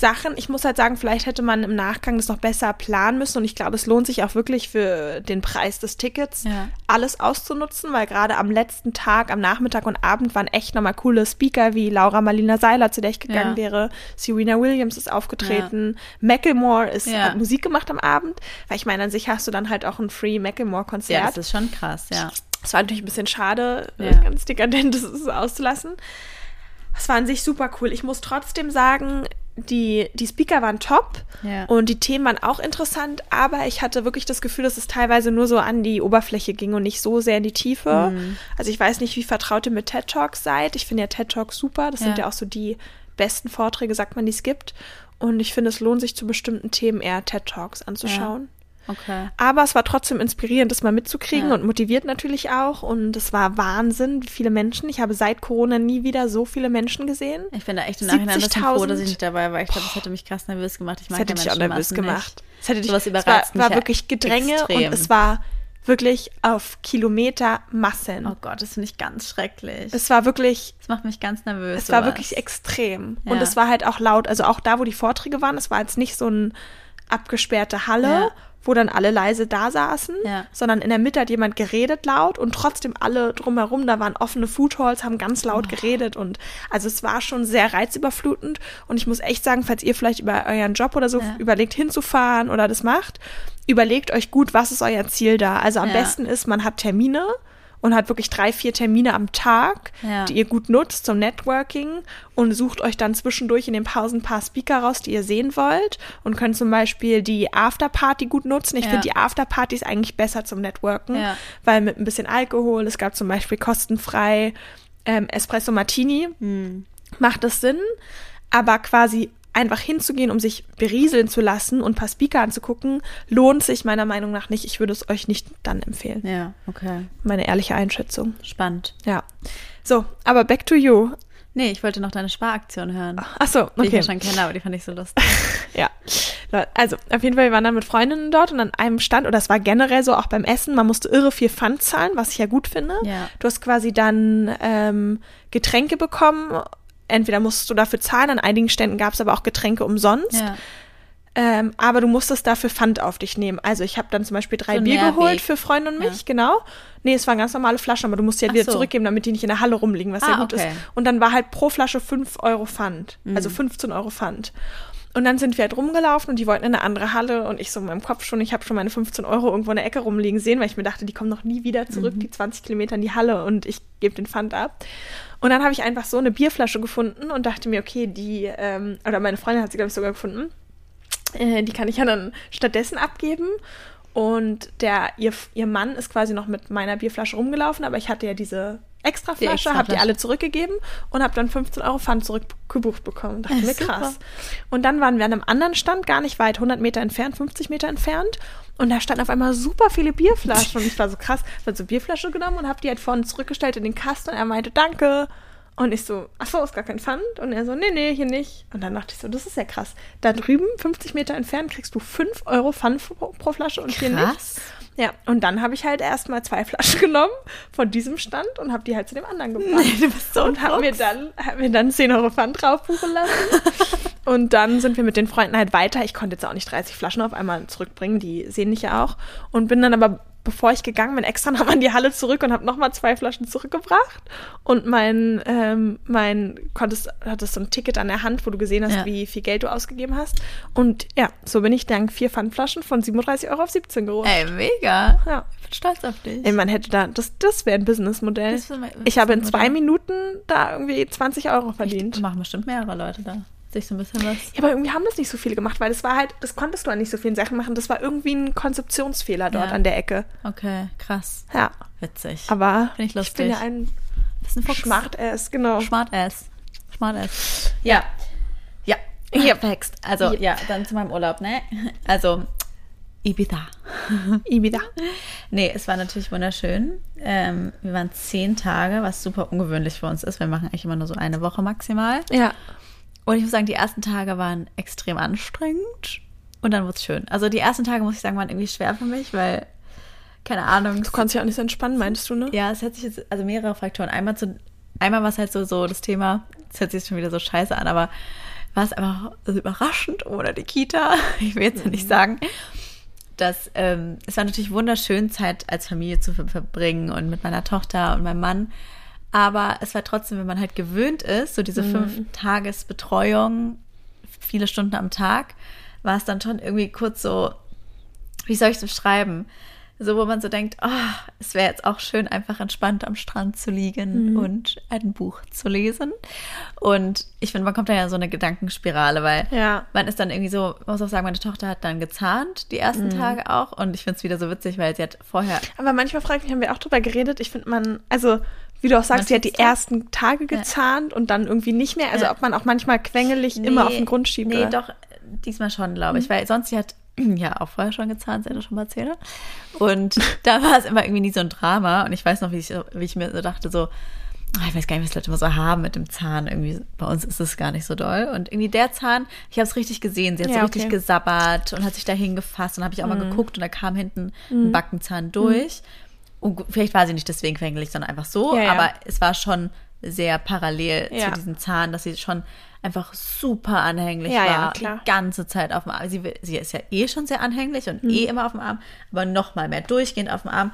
Sachen. Ich muss halt sagen, vielleicht hätte man im Nachgang das noch besser planen müssen. Und ich glaube, es lohnt sich auch wirklich für den Preis des Tickets, Ja. alles auszunutzen, weil gerade am letzten Tag, am Nachmittag und Abend waren echt nochmal coole Speaker wie Laura Marlina Seiler, zu der ich gegangen Ja. wäre. Serena Williams ist aufgetreten. Macklemore ist, Ja. hat Musik gemacht am Abend. Weil ich meine, an sich hast du dann halt auch ein Free Macklemore-Konzert. Ja, das ist schon krass, ja. Es war natürlich ein bisschen schade, äh, Ja. ganz dekadent das auszulassen. Es war an sich super cool. Ich muss trotzdem sagen, die, die Speaker waren top Ja. und die Themen waren auch interessant, aber ich hatte wirklich das Gefühl, dass es teilweise nur so an die Oberfläche ging und nicht so sehr in die Tiefe. Mhm. Also ich weiß nicht, wie vertraut ihr mit TED Talks seid. Ich finde ja TED Talks super. Das sind Ja. ja auch so die besten Vorträge, sagt man, die es gibt. Und ich finde, es lohnt sich zu bestimmten Themen eher TED Talks anzuschauen. Okay. Aber es war trotzdem inspirierend, das mal mitzukriegen Ja. und motiviert natürlich auch. Und es war Wahnsinn, wie viele Menschen. Ich habe seit Corona nie wieder so viele Menschen gesehen. Ich bin da echt im Nachhinein ein bisschen froh, 70.000. dass ich nicht dabei war. Ich glaube, das hätte mich krass nervös gemacht. Ich Das mag hätte ja dich auch nervös gemacht. Das hätte dich, Sowas es war, überreizt mich war ja wirklich Gedränge extrem. und es war wirklich auf Kilometer Massen. Oh Gott, das finde ich ganz schrecklich. Es war wirklich, das macht mich ganz nervös. es war sowas. wirklich extrem. Ja. Und es war halt auch laut. Also auch da, wo die Vorträge waren, es war jetzt nicht so eine abgesperrte Halle, Ja. Wo dann alle leise da saßen, Ja. sondern in der Mitte hat jemand geredet laut und trotzdem alle drumherum, da waren offene Food Halls, haben ganz laut Oh. geredet und also es war schon sehr reizüberflutend und ich muss echt sagen, falls ihr vielleicht über euren Job oder so Ja. überlegt hinzufahren oder das macht, überlegt euch gut, was ist euer Ziel da. Also am Ja. besten ist, man hat Termine und hat wirklich drei, vier Termine am Tag, Ja. die ihr gut nutzt zum Networking und sucht euch dann zwischendurch in den Pausen ein paar Speaker raus, die ihr sehen wollt und könnt zum Beispiel die Afterparty gut nutzen. Ich Ja. finde die Afterparty ist eigentlich besser zum Networken, Ja. weil mit ein bisschen Alkohol, es gab zum Beispiel kostenfrei ähm, Espresso Martini. Hm. macht es Sinn, aber quasi einfach hinzugehen, um sich berieseln zu lassen und ein paar Speaker anzugucken, lohnt sich meiner Meinung nach nicht. Ich würde es euch nicht dann empfehlen. Ja, okay. Meine ehrliche Einschätzung. Spannend. Ja. So, aber back to you. Nee, ich wollte noch deine Sparaktion hören. Ach so, Die ich okay. ja schon kenne, aber die fand ich so lustig. Ja. Also, auf jeden Fall, wir waren dann mit Freundinnen dort und an einem Stand, oder es war generell so auch beim Essen, man musste irre viel Pfand zahlen, was ich ja gut finde. Ja. Du hast quasi dann ähm, Getränke bekommen. Entweder musstest du dafür zahlen, an einigen Ständen gab es aber auch Getränke umsonst. Ja. Ähm, aber du musstest dafür Pfand auf dich nehmen. Also ich habe dann zum Beispiel drei So Bier Mehrweg. geholt für Freunde und mich, Ja. genau. Nee, es waren ganz normale Flaschen, aber du musst die halt Ach wieder so. zurückgeben, damit die nicht in der Halle rumliegen, was Ah, sehr gut okay. Mhm. ist. Und dann war halt pro Flasche 5 Euro Pfand. Also 15 Euro Pfand. Und dann sind wir halt rumgelaufen und die wollten in eine andere Halle und ich so in meinem Kopf schon, ich habe schon meine 15 Euro irgendwo in der Ecke rumliegen sehen, weil ich mir dachte, die kommen noch nie wieder zurück, Mhm. die 20 Kilometer in die Halle und ich gebe den Pfand ab. Und dann habe ich einfach so eine Bierflasche gefunden und dachte mir, okay, die, ähm, oder meine Freundin hat sie, glaube ich, sogar gefunden. Äh, die kann ich ja dann stattdessen abgeben. Und der, ihr, ihr Mann ist quasi noch mit meiner Bierflasche rumgelaufen, aber ich hatte ja diese extra Die Flasche, extra habe die alle zurückgegeben und habe dann 15 Euro Pfand zurückgebucht bekommen. Dachte Ja, mir krass. Und dann waren wir an einem anderen Stand, gar nicht weit, 100 Meter entfernt, 50 Meter entfernt. Und da standen auf einmal super viele Bierflaschen. Und ich war so krass, ich habe so Bierflasche genommen und habe die halt vorne zurückgestellt in den Kasten. Und er meinte, danke. Und ich so, ach so, ist gar kein Pfand. Und er so, nee, nee, hier nicht. Und dann dachte ich so, das ist ja krass. Da drüben, 50 Meter entfernt, kriegst du 5 Euro Pfand pro, pro Flasche und hier nicht. Krass. Ja, und dann habe ich halt erstmal zwei Flaschen genommen von diesem Stand und habe die halt zu dem anderen gebracht. du bist so und habe mir dann, hab mir dann 10 Euro Pfand drauf buchen lassen. und dann sind wir mit den Freunden halt weiter. Ich konnte jetzt auch nicht 30 Flaschen auf einmal zurückbringen, die sehen mich ja auch. Und bin dann aber, bevor ich gegangen bin, extra nochmal in die Halle zurück und habe nochmal zwei Flaschen zurückgebracht. Und mein, ähm, mein, konntest, hattest so ein Ticket an der Hand, wo du gesehen hast, Ja. wie viel Geld du ausgegeben hast. Und ja, so bin ich dank vier Pfandflaschen von 37 Euro auf 17 gerutscht. Ey, mega. Ja. Ich bin stolz auf dich. Ey, man hätte da, das, das wäre ein Businessmodell. Mein Ich habe in zwei. Minuten da irgendwie 20 Euro verdient. Das machen bestimmt mehrere Leute da. Sich so ein bisschen was. Ja, aber irgendwie haben das nicht so viele gemacht, weil das war halt, das konntest du an nicht so vielen Sachen machen. Das war irgendwie ein Konzeptionsfehler dort Ja. an der Ecke. Okay, krass. Ja, Witzig. aber Find ich ich bin lustig. ja ein ein Fuchs. Smart-Ass, genau. Smart ass. Smart ass. Ja. Ja. Ja, Text. Also, ja, dann zu meinem Urlaub, ne? Also, Ibiza. Ibiza. Nee, es war natürlich wunderschön. Ähm, wir waren zehn Tage, was super ungewöhnlich für uns ist. Wir machen eigentlich immer nur so eine Woche maximal. Ja. Und ich muss sagen, die ersten Tage waren extrem anstrengend. Und dann wurde es schön. Also die ersten Tage, muss ich sagen, waren irgendwie schwer für mich, weil, keine Ahnung. Du konntest dich auch nicht so entspannen, meintest du, ne? Ja, es hat sich jetzt, also mehrere Faktoren. Einmal zu, einmal war es halt so, so das Thema, es hört sich jetzt schon wieder so scheiße an, aber war es einfach so überraschend oder die Kita, ich will jetzt nicht sagen, dass ähm, es war natürlich wunderschön, Zeit als Familie zu ver verbringen und mit meiner Tochter und meinem Mann. Aber es war trotzdem, wenn man halt gewöhnt ist, so diese fünf Tagesbetreuung, viele Stunden am Tag, war es dann schon irgendwie kurz so, wie soll ich es beschreiben? So, wo man so denkt, oh, es wäre jetzt auch schön, einfach entspannt am Strand zu liegen und ein Buch zu lesen. Und ich finde, man kommt da ja in so eine Gedankenspirale, weil Ja. man ist dann irgendwie so, man muss auch sagen, meine Tochter hat dann gezahnt, die ersten Tage auch. Und ich finde es wieder so witzig, weil sie hat vorher Aber manchmal frage ich mich, haben wir auch drüber geredet, ich finde man, also wie du auch sagst, sie hat die ersten Tage gezahnt und dann irgendwie nicht mehr. Also Ja. ob man auch manchmal quengelig immer auf den Grund schiebt. Nee, oder? Mhm. doch, diesmal schon, glaube ich, weil sonst sie hat ja auch vorher schon gezahnt, hat das schon mal erzählt. Und da war es immer irgendwie nie so ein Drama. Und ich weiß noch, wie ich, so- wie ich mir so dachte, so, ah, ich weiß gar nicht, was Leute immer so haben mit dem Zahn. Irgendwie, bei uns ist es gar nicht so doll. Und irgendwie der Zahn, ich habe es richtig gesehen. Sie hat so Ja, richtig okay. Mhm. gesabbert und hat sich da hingefasst. Und habe ich auch mal geguckt und da kam hinten ein Backenzahn durch. Und vielleicht war sie nicht deswegen quengelig, sondern einfach so. Ja, ja. Aber es war schon sehr parallel Ja. zu diesem Zahn, dass sie schon einfach super anhänglich Ja, ja, war. klar. Die ganze Zeit auf dem Arm. Sie, sie ist ja eh schon sehr anhänglich und Mhm. eh immer auf dem Arm, aber noch mal mehr durchgehend auf dem Arm.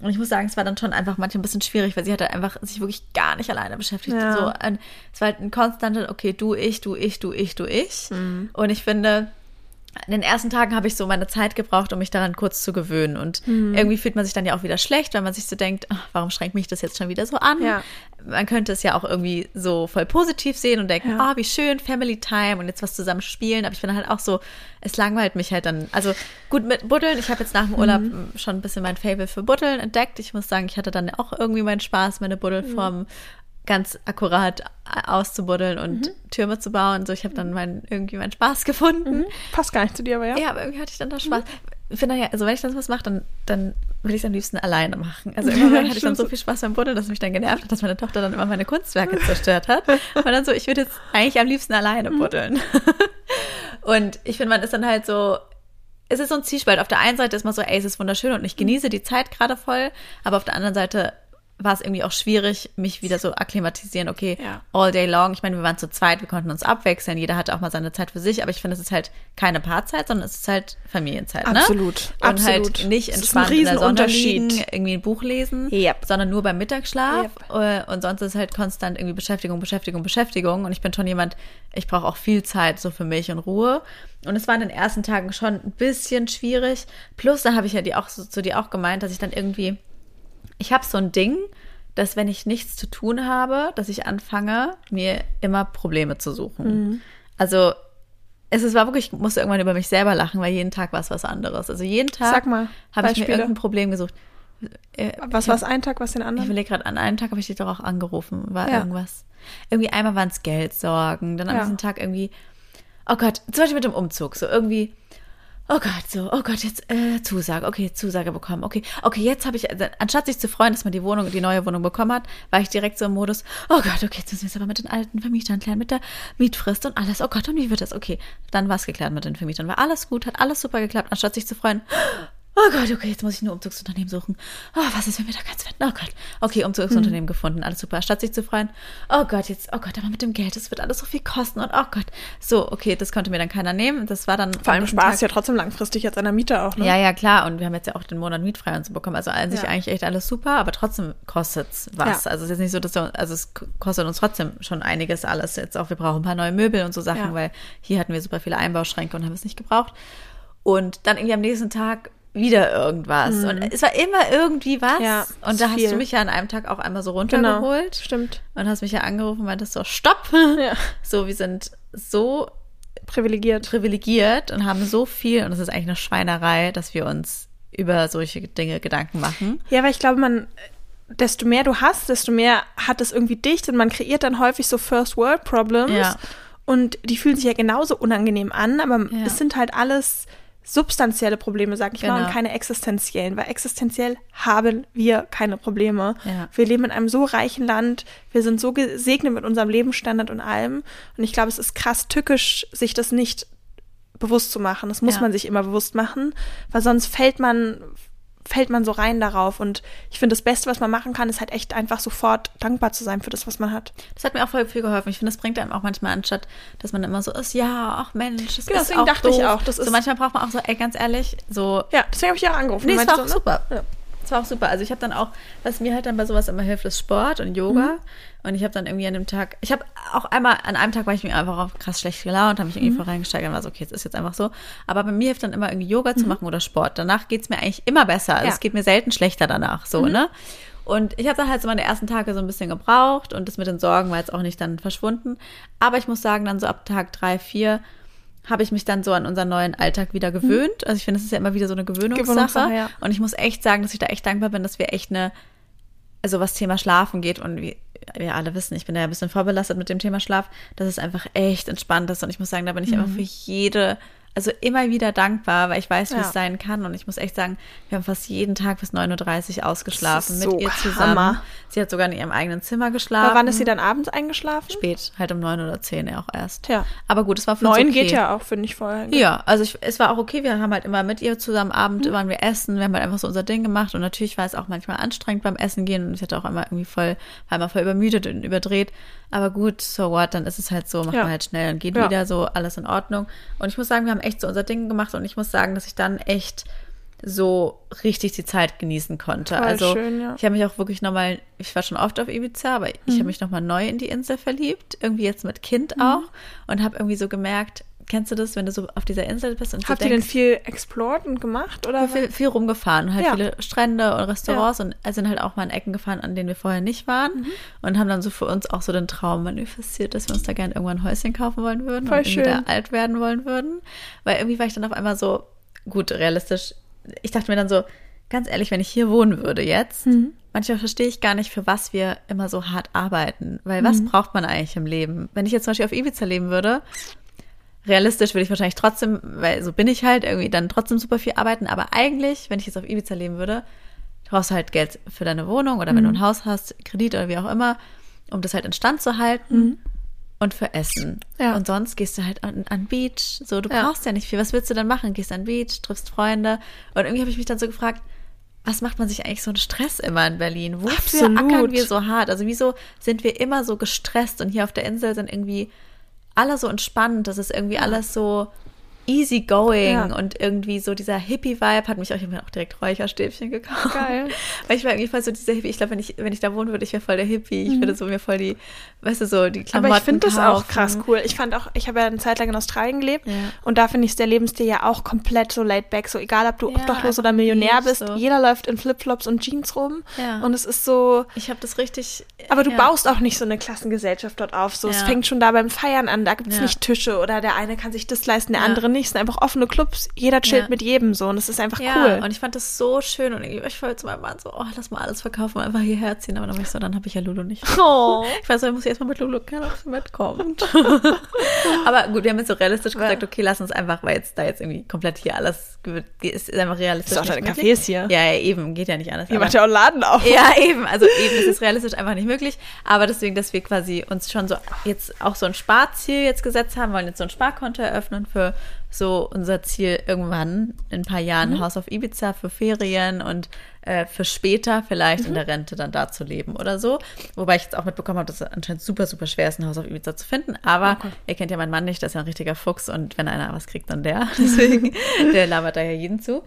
Und ich muss sagen, es war dann schon einfach manchmal ein bisschen schwierig, weil sie hat halt einfach sich wirklich gar nicht alleine beschäftigt. Ja. So, ein, es war halt ein konstanter, okay, du, ich, du, ich, du, ich, du, ich. Mhm. Und ich finde, in den ersten Tagen habe ich so meine Zeit gebraucht, um mich daran kurz zu gewöhnen. Und Mhm. irgendwie fühlt man sich dann ja auch wieder schlecht, weil man sich so denkt, ach, warum schränkt mich das jetzt schon wieder so an? Ja. Man könnte es ja auch irgendwie so voll positiv sehen und denken, Ja. ah, wie schön, Family Time und jetzt was zusammen spielen. Aber ich bin halt auch so, es langweilt mich halt dann. Also gut mit Buddeln. Ich habe jetzt nach dem Urlaub Mhm. schon ein bisschen mein Fable für Buddeln entdeckt. Ich muss sagen, ich hatte dann auch irgendwie meinen Spaß, meine Buddelform ganz akkurat auszubuddeln und Mhm. Türme zu bauen. So, ich habe dann mein, irgendwie meinen Spaß gefunden. Passt gar nicht zu dir, aber ja. Ja, aber irgendwie hatte ich dann da Spaß. Ich finde ja, also wenn ich dann was mache, dann, dann will ich es am liebsten alleine machen. Also irgendwann hatte ich dann so viel Spaß beim Buddeln, dass mich dann genervt hat, dass meine Tochter dann immer meine Kunstwerke zerstört hat. Und dann so, ich würde jetzt eigentlich am liebsten alleine buddeln. Und ich finde, man ist dann halt so, es ist so ein Zwiespalt. Auf der einen Seite ist man so, ey, es ist wunderschön und ich genieße die Zeit gerade voll, aber auf der anderen Seite war es irgendwie auch schwierig, mich wieder so akklimatisieren, okay, Ja. all day long. Ich meine, wir waren zu zweit, wir konnten uns abwechseln, jeder hatte auch mal seine Zeit für sich, aber ich finde, es ist halt keine Paarzeit, sondern es ist halt Familienzeit, Absolut, ne? Und absolut. halt nicht Es ist ein entspannt in der Sonne liegen, irgendwie ein Buch lesen, Yep. sondern nur beim Mittagsschlaf äh, und sonst ist halt konstant irgendwie Beschäftigung, Beschäftigung, Beschäftigung und ich bin schon jemand, ich brauche auch viel Zeit so für mich und Ruhe und es war in den ersten Tagen schon ein bisschen schwierig, plus da habe ich ja die auch so, zu dir auch gemeint, dass ich dann irgendwie ich habe so ein Ding, dass wenn ich nichts zu tun habe, dass ich anfange, mir immer Probleme zu suchen. Also es ist, war wirklich, ich musste irgendwann über mich selber lachen, weil jeden Tag war es was anderes. Also jeden Tag habe ich mir irgendein Problem gesucht. Äh, Was ich war es einen Tag, was den Ich anderen? überlege gerade, an einem Tag habe ich dich doch auch angerufen, war Ja. irgendwas. Irgendwie einmal waren es Geldsorgen, dann am Ja. nächsten Tag irgendwie, oh Gott, zum Beispiel mit dem Umzug, so irgendwie, oh Gott, so, oh Gott, jetzt äh, Zusage, okay, Zusage bekommen, okay, okay, jetzt habe ich, also, anstatt sich zu freuen, dass man die Wohnung, die neue Wohnung bekommen hat, war ich direkt so im Modus, oh Gott, okay, jetzt müssen wir es aber mit den alten Vermietern klären, mit der Mietfrist und alles, oh Gott, und wie wird das? Okay, dann war es geklärt mit den Vermietern, war alles gut, hat alles super geklappt, anstatt sich zu freuen, Oh Gott, okay, jetzt muss ich ein Umzugsunternehmen suchen. Oh, was ist, wenn wir da keins finden? Oh Gott. Okay, Umzugsunternehmen gefunden, alles super. Statt sich zu freuen, oh Gott, jetzt, oh Gott, aber mit dem Geld, das wird alles so viel kosten und oh Gott. So, okay, das konnte mir dann keiner nehmen. Das war dann. Vor allem sparst du ja Tag- trotzdem langfristig jetzt an der Miete auch, ne? Ja, ja, klar. Und wir haben jetzt ja auch den Monat mietfrei und so bekommen. Also an sich Ja. eigentlich echt alles super, aber trotzdem kostet's was. Ja. Also es ist jetzt nicht so, dass wir, also es kostet uns trotzdem schon einiges alles jetzt auch. Wir brauchen ein paar neue Möbel und so Sachen, Ja. weil hier hatten wir super viele Einbauschränke und haben es nicht gebraucht. Und dann irgendwie am nächsten Tag wieder irgendwas. Und es war immer irgendwie was. Mhm. Ja, und da hast viel. du mich ja an einem Tag auch einmal so Genau. runtergeholt. Stimmt. Und hast mich ja angerufen und meintest so, stopp! Ja. So, wir sind so Privilegiert. privilegiert und haben so viel, und es ist eigentlich eine Schweinerei, dass wir uns über solche Dinge Gedanken machen. Ja, weil ich glaube, man, desto mehr du hast, desto mehr hat es irgendwie dicht und man kreiert dann häufig so First World Problems. Ja. Und die fühlen sich ja genauso unangenehm an, aber Ja. es sind halt alles substanzielle Probleme, sag ich mal, Genau. und keine existenziellen, weil existenziell haben wir keine Probleme. Ja. Wir leben in einem so reichen Land, wir sind so gesegnet mit unserem Lebensstandard und allem. Und ich glaube, es ist krass tückisch, sich das nicht bewusst zu machen. Das muss Ja. man sich immer bewusst machen, weil sonst fällt man fällt man so rein darauf. Und ich finde, das Beste, was man machen kann, ist halt echt einfach sofort dankbar zu sein für das, was man hat. Das hat mir auch voll viel geholfen. Ich finde, das bringt einem auch manchmal anstatt, dass man immer so ist, ja, ach Mensch, das Genau, ist deswegen auch dachte ich doof. auch, das so ist- manchmal braucht man auch so, ey, ganz ehrlich, so Ja, deswegen habe ich ja angerufen. Nee, Meinte war auch so, ne? super. Ja. Es war auch super. Also ich habe dann auch, was mir halt dann bei sowas immer hilft, ist Sport und Yoga. Mhm. Und ich habe dann irgendwie an dem Tag, ich habe auch einmal, an einem Tag war ich mir einfach auch krass schlecht gelaunt, habe mich irgendwie Mhm. voll reingesteigert und war so, okay, jetzt ist jetzt einfach so. Aber bei mir hilft dann immer irgendwie Yoga Mhm. zu machen oder Sport. Danach geht's mir eigentlich immer besser. Also Ja. Mhm. es geht mir selten schlechter danach, so, ne? Und ich habe dann halt so meine ersten Tage so ein bisschen gebraucht und das mit den Sorgen war jetzt auch nicht dann verschwunden. Aber ich muss sagen, dann so ab Tag drei, vier habe ich mich dann so an unseren neuen Alltag wieder gewöhnt. Also ich finde, es ist ja immer wieder so eine Gewöhnungssache. Gewöhnungssache, ja. Und ich muss echt sagen, dass ich da echt dankbar bin, dass wir echt eine, also was Thema Schlafen geht und wie wir alle wissen, ich bin ja ein bisschen vorbelastet mit dem Thema Schlaf, dass es einfach echt entspannt ist. Und ich muss sagen, da bin ich Mhm. einfach für jede, also immer wieder dankbar, weil ich weiß, wie Ja. es sein kann. Und ich muss echt sagen, wir haben fast jeden Tag bis 9.30 Uhr ausgeschlafen ist mit so ihr zusammen. Hammer. Sie hat sogar in ihrem eigenen Zimmer geschlafen. Aber wann ist sie dann abends eingeschlafen? Spät, halt um neun oder zehn auch erst. Tja. Aber gut, es war für uns Neun okay. geht ja auch, finde ich vorher. Ja, also ich, es war auch okay. Wir haben halt immer mit ihr zusammen Abend, Mhm. waren wir essen, wir haben halt einfach so unser Ding gemacht und natürlich war es auch manchmal anstrengend beim Essen gehen und ich hatte auch immer irgendwie voll, war immer voll übermüdet und überdreht. Aber gut, so what, dann ist es halt so, macht Ja. man halt schnell und geht Ja. wieder so, alles in Ordnung. Und ich muss sagen, wir haben echt so unser Ding gemacht und ich muss sagen, dass ich dann echt so richtig die Zeit genießen konnte. Voll also schön, ja. ich habe mich auch wirklich nochmal, ich war schon oft auf Ibiza, aber Mhm. ich habe mich nochmal neu in die Insel verliebt, irgendwie jetzt mit Kind Mhm. auch und habe irgendwie so gemerkt, kennst du das, wenn du so auf dieser Insel bist und Habt ihr denn viel explored und gemacht? Oder viel, viel rumgefahren und halt Ja. viele Strände und Restaurants und sind halt auch mal in Ecken gefahren, an denen wir vorher nicht waren Mhm. und haben dann so für uns auch so den Traum manifestiert, dass wir uns da gerne irgendwann ein Häuschen kaufen wollen würden Voll und schön. da alt werden wollen würden, weil irgendwie war ich dann auf einmal so, gut, realistisch, ich dachte mir dann so, ganz ehrlich, wenn ich hier wohnen würde jetzt, manchmal verstehe ich gar nicht, für was wir immer so hart arbeiten. Weil was braucht man eigentlich im Leben? Wenn ich jetzt zum Beispiel auf Ibiza leben würde, realistisch würde ich wahrscheinlich trotzdem, weil so bin ich halt, irgendwie dann trotzdem super viel arbeiten. Aber eigentlich, wenn ich jetzt auf Ibiza leben würde, brauchst du halt Geld für deine Wohnung oder wenn du ein Haus hast, Kredit oder wie auch immer, um das halt in Stand zu halten und für Essen. Ja. Und sonst gehst du halt an, an Beach. So, du Ja. brauchst ja nicht viel. Was willst du dann machen? Gehst an Beach, triffst Freunde. Und irgendwie habe ich mich dann so gefragt, was macht man sich eigentlich so einen Stress immer in Berlin? Wofür Absolut. ackern wir so hart? Also wieso sind wir immer so gestresst und hier auf der Insel sind irgendwie alle so entspannt. Das ist irgendwie alles so easy going Ja. und irgendwie so dieser Hippie-Vibe hat mich auch, mir auch direkt Räucherstäbchen gekauft. Geil. Weil ich war irgendwie voll so dieser Hippie. Ich glaube, wenn ich, wenn ich da wohnen würde, ich wäre voll der Hippie. Ich Mhm. würde so mir voll die, weißt du, so die Klamotten Aber ich finde das auch krass cool. Ich fand auch, ich habe ja eine Zeit lang in Australien gelebt Ja. und da finde ich der Lebensstil ja auch komplett so laid back. So egal, ob du Ja, obdachlos oder Millionär bist, so. jeder läuft in Flipflops und Jeans rum Ja. und es ist so. Ich habe das richtig. Aber du baust auch nicht so eine Klassengesellschaft dort auf. So, es fängt schon da beim Feiern an. Da gibt es nicht Tische oder der eine kann sich das leisten, der andere nicht. Es sind einfach offene Clubs. Jeder chillt Ja. mit jedem so und es ist einfach Ja, cool. und ich fand das so schön und irgendwie, ich wollte zu meinem Mann so, oh, lass mal alles verkaufen einfach hierher ziehen. Aber dann war ich so, dann habe ich ja Lulu nicht. oh. Ich weiß, ich muss erstmal mit Lulu keiner mitkommt. Aber gut, wir haben jetzt so realistisch gesagt, okay, lass uns einfach, weil jetzt da jetzt irgendwie komplett hier alles ist einfach realistisch. Ist nicht deine. Cafés hier. Ja, eben, geht ja nicht anders. Ihr macht ja auch Laden auf. Ja, eben. Also eben ist es realistisch einfach nicht möglich. Aber deswegen, dass wir quasi uns schon so jetzt auch so ein Sparziel jetzt gesetzt haben, wollen jetzt so ein Sparkonto eröffnen für so unser Ziel irgendwann in ein paar Jahren Mhm. Haus auf Ibiza für Ferien und äh, für später vielleicht Mhm. in der Rente dann da zu leben oder so. Wobei ich jetzt auch mitbekommen habe, dass es anscheinend super, super schwer ist, ein Haus auf Ibiza zu finden. Aber ihr kennt ja meinen Mann nicht, das ist ja ein richtiger Fuchs und wenn einer was kriegt, dann der. Deswegen, der labert da ja jeden zu.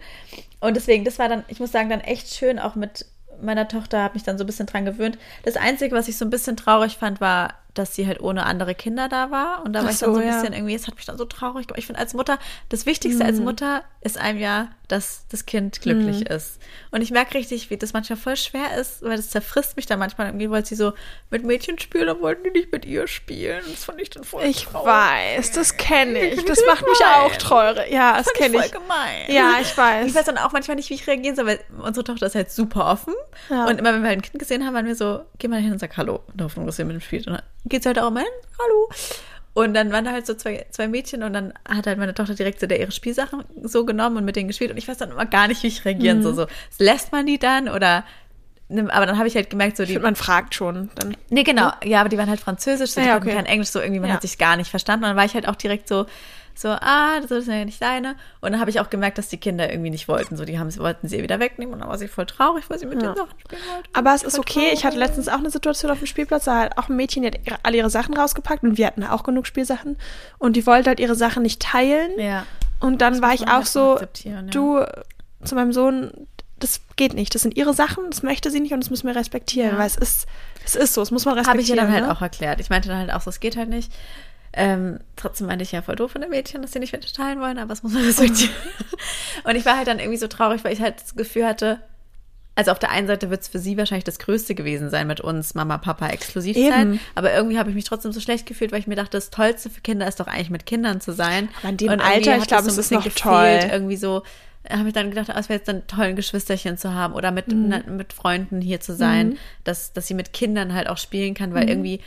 Und deswegen, das war dann, ich muss sagen, dann echt schön auch mit meiner Tochter, habe mich dann so ein bisschen dran gewöhnt. Das Einzige, was ich so ein bisschen traurig fand, war, dass sie halt ohne andere Kinder da war. Und da war Ach ich dann so so, ein ja. bisschen irgendwie, es hat mich dann so traurig gemacht. Ich finde als Mutter, das Wichtigste Mhm. als Mutter ist einem ja, dass das Kind glücklich ist. Und ich merke richtig, wie das manchmal voll schwer ist, weil das zerfrisst mich dann manchmal. Irgendwie wollte sie so mit Mädchen spielen, dann wollten die nicht mit ihr spielen. Das fand ich dann voll Ich traurig. weiß, das kenne ich. Das macht mich auch traurig. Ja, das Fand ich kenne voll ich. gemein. Ja, ich weiß. Ich weiß dann auch manchmal nicht, wie ich reagieren soll, weil unsere Tochter ist halt super offen. Ja. Und immer, wenn wir halt ein Kind gesehen haben, waren wir so, geh mal hin und sag Hallo. In der Hoffnung, dass ihr mit ihm spielt. Und dann geht sie halt auch immer hin, Hallo. Und dann waren da halt so zwei, zwei Mädchen und dann hat halt meine Tochter direkt so der ihre Spielsachen so genommen und mit denen gespielt. Und ich weiß dann immer gar nicht, wie ich reagieren Mhm. soll. So, lässt man die dann oder aber dann habe ich halt gemerkt, so die. finde, man fragt schon. Dann. Nee, genau. Ja, aber die waren halt französisch, so Ja, okay. kein Englisch, so irgendwie, man Ja. hat sich gar nicht verstanden. Und dann war ich halt auch direkt so, so, ah, das ist ja nicht deine. Und dann habe ich auch gemerkt, dass die Kinder irgendwie nicht wollten. So, die haben, wollten sie ihr wieder wegnehmen und dann war sie voll traurig, weil sie mit Ja. den Sachen spielen wollte. Aber es ist okay. Ich hatte traurig. letztens auch eine Situation auf dem Spielplatz, da hat auch ein Mädchen, die hat alle ihre Sachen rausgepackt und wir hatten auch genug Spielsachen. Und die wollte halt ihre Sachen nicht teilen. Ja. Und dann war muss ich auch halt so, ja. du, zu meinem Sohn, das geht nicht. Das sind ihre Sachen, das möchte sie nicht und das müssen wir respektieren. Ja. Weil es ist, es ist so, es muss man Habe respektieren. ich ihr dann halt ne? auch erklärt. Ich meinte dann halt auch so, es geht halt nicht. Ähm, trotzdem meinte ich ja voll doof von den Mädchen, dass sie nicht mit teilen wollen, aber es muss man respektieren. und ich war halt dann irgendwie so traurig, weil ich halt das Gefühl hatte, also auf der einen Seite wird es für sie wahrscheinlich das Größte gewesen sein mit uns, Mama, Papa, Exklusivzeit. Eben. Aber irgendwie habe ich mich trotzdem so schlecht gefühlt, weil ich mir dachte, das Tollste für Kinder ist doch eigentlich mit Kindern zu sein. Aber in dem Und Alter, ich glaube, es ist noch bisschen toll. gefehlt, Irgendwie so, habe ich dann gedacht, ah, es wäre jetzt dann toll, ein Geschwisterchen zu haben oder mit, Mhm. na, mit Freunden hier zu sein, dass, dass sie mit Kindern halt auch spielen kann, weil irgendwie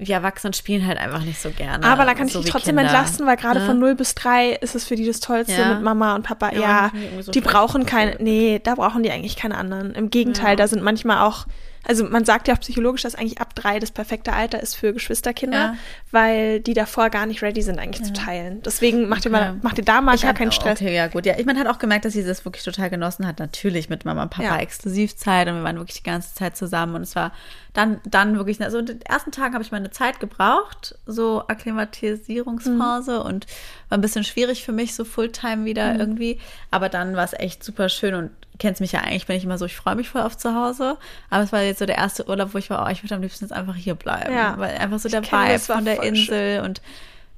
wir Erwachsenen spielen halt einfach nicht so gerne. Aber da kann ich so dich trotzdem Kinder, entlasten, weil gerade ne? von 0 bis 3 ist es für die das Tollste Ja. mit Mama und Papa. Ja, Ja, so die brauchen keine, nee, da brauchen die eigentlich keine anderen. Im Gegenteil, da sind manchmal auch, also man sagt ja auch psychologisch, dass eigentlich ab drei das perfekte Alter ist für Geschwisterkinder, Ja. weil die davor gar nicht ready sind, eigentlich zu teilen. Deswegen macht ihr mal, Okay. macht ihr da mal Ich gar hab- keinen Stress. Okay, ja, gut. Ja, ich meine, hat auch gemerkt, dass sie das wirklich total genossen hat. Natürlich mit Mama und Papa Ja. Exklusivzeit und wir waren wirklich die ganze Zeit zusammen und es war dann, dann wirklich, also in den ersten Tagen habe ich meine Zeit gebraucht, so Akklimatisierungsphase Mhm. und war ein bisschen schwierig für mich, so Fulltime wieder Mhm. irgendwie. Aber dann war es echt super schön und kennst mich ja eigentlich, bin ich immer so, ich freue mich voll auf zu Hause. Aber es war jetzt so der erste Urlaub, wo ich war, oh, ich würde am liebsten jetzt einfach hier bleiben. Ja. Weil einfach so der kenn Vibe von der Insel und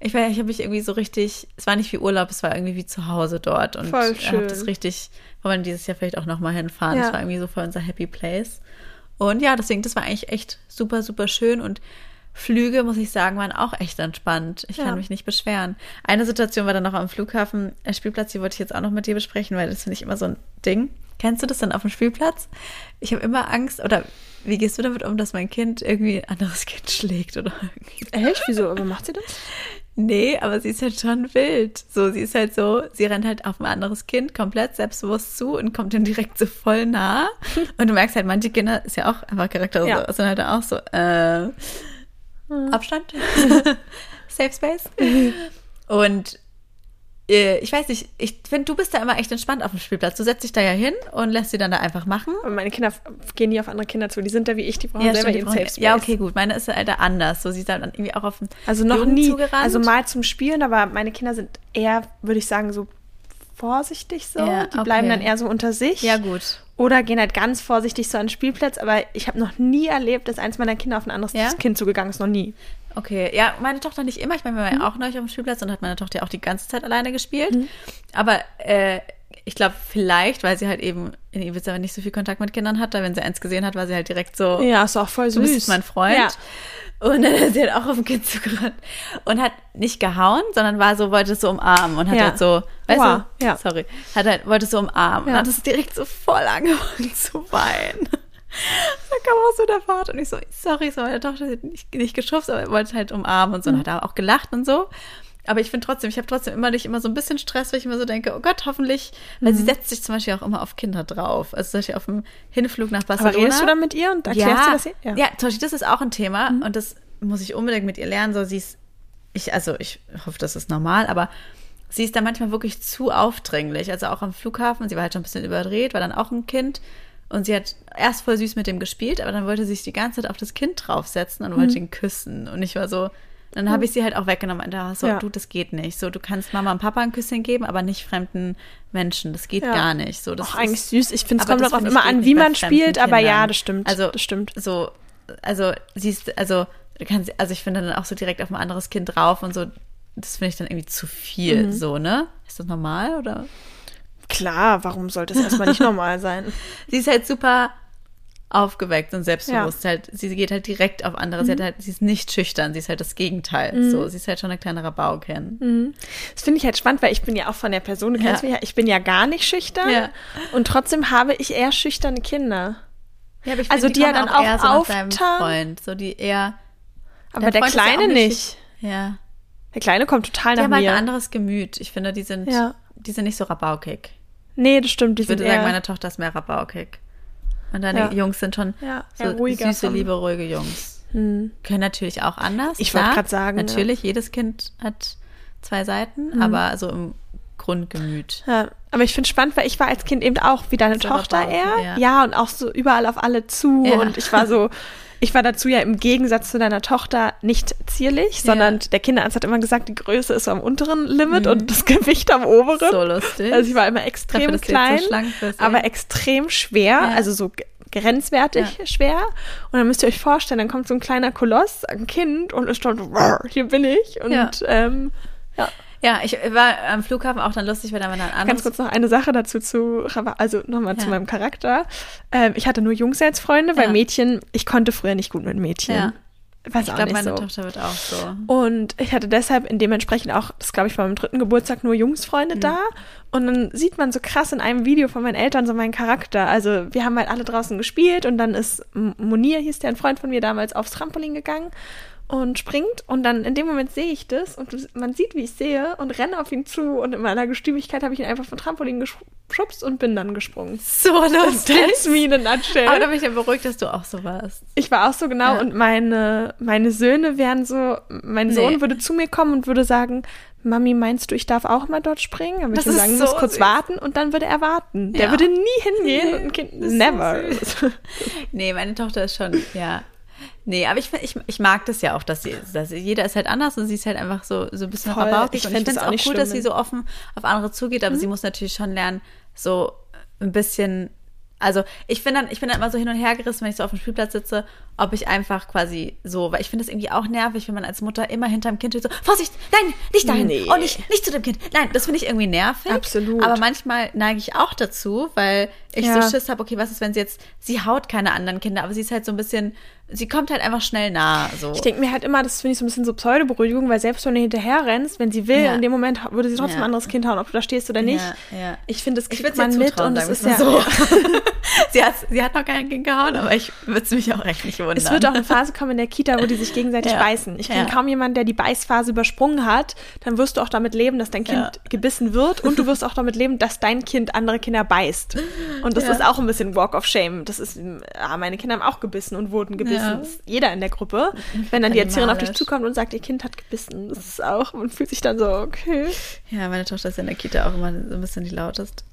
ich war, ich habe mich irgendwie so richtig, es war nicht wie Urlaub, es war irgendwie wie zu Hause dort und habe schön. das richtig, wollen wir dieses Jahr vielleicht auch nochmal hinfahren. Ja. Es war irgendwie so voll unser Happy Place. Und ja, deswegen, das war eigentlich echt super, super schön und Flüge, muss ich sagen, waren auch echt entspannt. Ich Ja. kann mich nicht beschweren. Eine Situation war dann noch am Flughafen, Spielplatz, die wollte ich jetzt auch noch mit dir besprechen, weil das finde ich immer so ein Ding. Kennst du das dann auf dem Spielplatz? Ich habe immer Angst, oder wie gehst du damit um, dass mein Kind irgendwie ein anderes Kind schlägt oder irgendwie? Echt? Wieso? Aber macht sie das? Nee, aber sie ist halt schon wild. So, sie ist halt so, sie rennt halt auf ein anderes Kind komplett selbstbewusst zu und kommt ihm direkt so voll nah. Und du merkst halt, manche Kinder, ist ja auch einfach Charakter, Ja. so, sind halt auch so, äh, Abstand, Safe Space. Und ich weiß nicht, ich finde, du bist da immer echt entspannt auf dem Spielplatz. Du setzt dich da ja hin und lässt sie dann da einfach machen. Und meine Kinder gehen nie auf andere Kinder zu. Die sind da wie ich, die brauchen Ja, selber stimmt, brauchen- Safe Space. ja, okay, gut. Meine ist halt da anders. So, sie ist dann irgendwie auch auf dem Also noch Jungen nie. zugerannt. Also mal zum Spielen, aber meine Kinder sind eher, würde ich sagen, so vorsichtig so. Ja, die bleiben okay. dann eher so unter sich. Ja, gut. Oder gehen halt ganz vorsichtig so an den Spielplatz. Aber ich habe noch nie erlebt, dass eins meiner Kinder auf ein anderes Ja? Kind zugegangen ist. Noch nie. Okay, ja, meine Tochter nicht immer. Ich meine, wir waren ja auch neulich auf dem Spielplatz und hat meine Tochter ja auch die ganze Zeit alleine gespielt. Aber äh, ich glaube, vielleicht, weil sie halt eben in Ibiza nicht so viel Kontakt mit Kindern hatte, wenn sie eins gesehen hat, war sie halt direkt so, Ja, ist auch voll du süß. bist mein Freund. Ja. Und dann ist sie halt auch auf dem Kind zugerannt und hat nicht gehauen, sondern war so, wollte es so umarmen und hat Ja. halt so, weißt Wow, du, ja. sorry, hat halt, wollte es so umarmen und Ja. hat es direkt so voll angefangen zu weinen. Da kam auch so der Vater und ich so, sorry, so meine Tochter hat nicht, nicht geschubst, aber er wollte halt umarmen und so und hat auch gelacht und so. Aber ich finde trotzdem, ich habe trotzdem immer nicht immer so ein bisschen Stress, weil ich immer so denke, oh Gott, hoffentlich, weil sie setzt sich zum Beispiel auch immer auf Kinder drauf. Also zum Beispiel auf dem Hinflug nach Aber Barcelona. redest du dann mit ihr und erklärst ja, du das ihr? Ja. zum Beispiel, das ist auch ein Thema und das muss ich unbedingt mit ihr lernen. So, sie ist, ich, also ich hoffe, das ist normal, aber sie ist da manchmal wirklich zu aufdringlich. Also auch am Flughafen, sie war halt schon ein bisschen überdreht, war dann auch ein Kind und sie hat erst voll süß mit dem gespielt, aber dann wollte sie sich die ganze Zeit auf das Kind draufsetzen und Mhm. wollte ihn küssen. Und ich war so, dann habe ich sie halt auch weggenommen und da so, Ja. du, das geht nicht. So, du kannst Mama und Papa ein Küsschen geben, aber nicht fremden Menschen. Das geht Ja. gar nicht. So, das Auch eigentlich ist- süß. Ich finde, es kommt ich immer an, wie man spielt, aber ja, das stimmt. Also, das stimmt. So, also siehst, also du kannst, also ich finde dann auch so direkt auf ein anderes Kind drauf und so, das finde ich dann irgendwie zu viel, Mhm. so, ne? Ist das normal oder? Klar, warum sollte es erstmal nicht normal sein? Sie ist halt super aufgeweckt und selbstbewusst. Halt, sie geht halt direkt auf andere. Mhm. Sie, hat halt, sie ist nicht schüchtern, sie ist halt das Gegenteil. So, sie ist halt schon eine kleine Rabaukin. Das finde ich halt spannend, weil ich bin ja auch von der Person, du Ja. kennst mich ja, ich bin ja gar nicht schüchtern Ja. und trotzdem habe ich eher schüchterne Kinder. Ja, aber ich Also find, die ja kommen dann auch eher so nach deinem. Freund, so die eher. Aber der Freund ja Kleine auch nicht. Ja. Der Kleine kommt total Die nach haben halt ein mir. anderes Gemüt. Ich finde, die sind, Ja. die sind nicht so rabaukig. Nee, das stimmt. Die Ich würde sagen, meine Tochter ist mehr rabaukig. Und deine Ja. Jungs sind schon Ja, so süße, vom- liebe, ruhige Jungs. Können natürlich auch anders. Ich wollte grad sagen, ja. Natürlich, jedes Kind hat zwei Seiten, Mhm. aber so im Grundgemüt. Ja, aber ich finde spannend, weil ich war als Kind eben auch wie deine Tochter eher. ja. Ja. und auch so überall auf alle zu. Ja. Und ich war so, ich war dazu ja im Gegensatz zu deiner Tochter nicht zierlich, sondern der Kinderarzt hat immer gesagt, die Größe ist so am unteren Limit und das Gewicht am oberen. Mhm. So lustig. Also ich war immer extrem Dafür, so klein, schlank bist, aber extrem schwer, Ja. also so grenzwertig schwer. Und dann müsst ihr euch vorstellen, dann kommt so ein kleiner Koloss, ein Kind und es stand, "Rrr, hier bin ich. Und Ja. ähm, ja, Ja, ich war am Flughafen auch dann lustig, weil da war dann ein Ganz kurz noch eine Sache dazu zu, also nochmal zu Ja. meinem Charakter. Ähm, ich hatte nur Jungs als Freunde, weil Ja. Mädchen, ich konnte früher nicht gut mit Mädchen. Ja. Weiß Ich glaube, meine so. Tochter wird auch so. Und ich hatte deshalb in dementsprechend auch, das glaube ich war meinem dritten Geburtstag, nur Mhm. Jungsfreunde da. Und dann sieht man so krass in einem Video von meinen Eltern so meinen Charakter. Also wir haben halt alle draußen gespielt und dann ist M- Munir, hieß der ein Freund von mir damals, aufs Trampolin gegangen und springt. Und dann in dem Moment sehe ich das und man sieht, wie ich sehe und renne auf ihn zu. Und in meiner Gestümigkeit habe ich ihn einfach vom Trampolin geschubst und bin dann gesprungen. So lustig. That's me in a nutshell. Aber da bin ich ja beruhigt, dass du auch so warst. Ich war auch so genau Ja. und meine, meine Söhne wären so, mein Sohn Nee. würde zu mir kommen und würde sagen, Mami, meinst du, ich darf auch mal dort springen? Aber Das ich würde ist sagen, so muss kurz süß. warten und dann würde er warten. Der Ja. würde nie hingehen Nee, und ein Kind, das ist so never. Nee, meine Tochter ist schon, ja. Nee, aber ich, ich, ich mag das ja auch, dass sie, dass jeder ist halt anders und sie ist halt einfach so, so ein bisschen Voll. rabaukig. Ich Und ich find finde es das auch gut, schlimm, dass sie so offen auf andere zugeht, aber sie muss natürlich schon lernen, so ein bisschen, also ich bin dann, ich bin dann immer so hin und her gerissen, wenn ich so auf dem Spielplatz sitze ob ich einfach quasi so, weil ich finde es irgendwie auch nervig, wenn man als Mutter immer hinterm Kind steht, so, Vorsicht, nein, nicht dahin, Nee. oh, nicht, nicht zu dem Kind. Nein, das finde ich irgendwie nervig. Absolut. Aber manchmal neige ich auch dazu, weil ich Ja. so Schiss habe, okay, was ist, wenn sie jetzt, sie haut keine anderen Kinder, aber sie ist halt so ein bisschen, sie kommt halt einfach schnell nah, so. Ich denke mir halt immer, das finde ich so ein bisschen so Pseudoberuhigung, weil selbst wenn du hinterher rennst, wenn sie will, Ja. in dem Moment würde sie trotzdem Ja. ein anderes Kind hauen, ob du da stehst oder nicht. Ja. Ich finde, das kriegt man mit und es ist ja so. sie, hat, sie hat noch kein Kind gehauen, aber ich würde es mich auch echt nicht wundern. Es wird auch eine Phase kommen in der Kita, wo die sich gegenseitig beißen. Ich kenne kaum jemanden, der die Beißphase übersprungen hat. Dann wirst du auch damit leben, dass dein Kind gebissen wird und du wirst auch damit leben, dass dein Kind andere Kinder beißt. Und das ist auch ein bisschen Walk of Shame. Das ist, ja, meine Kinder haben auch gebissen und wurden gebissen. Ja. Jeder in der Gruppe. Wenn dann die Erzieherin auf dich zukommt und sagt, ihr Kind hat gebissen, das ist auch, man fühlt sich dann so, okay. Ja, meine Tochter ist in der Kita auch immer so ein bisschen die lauteste.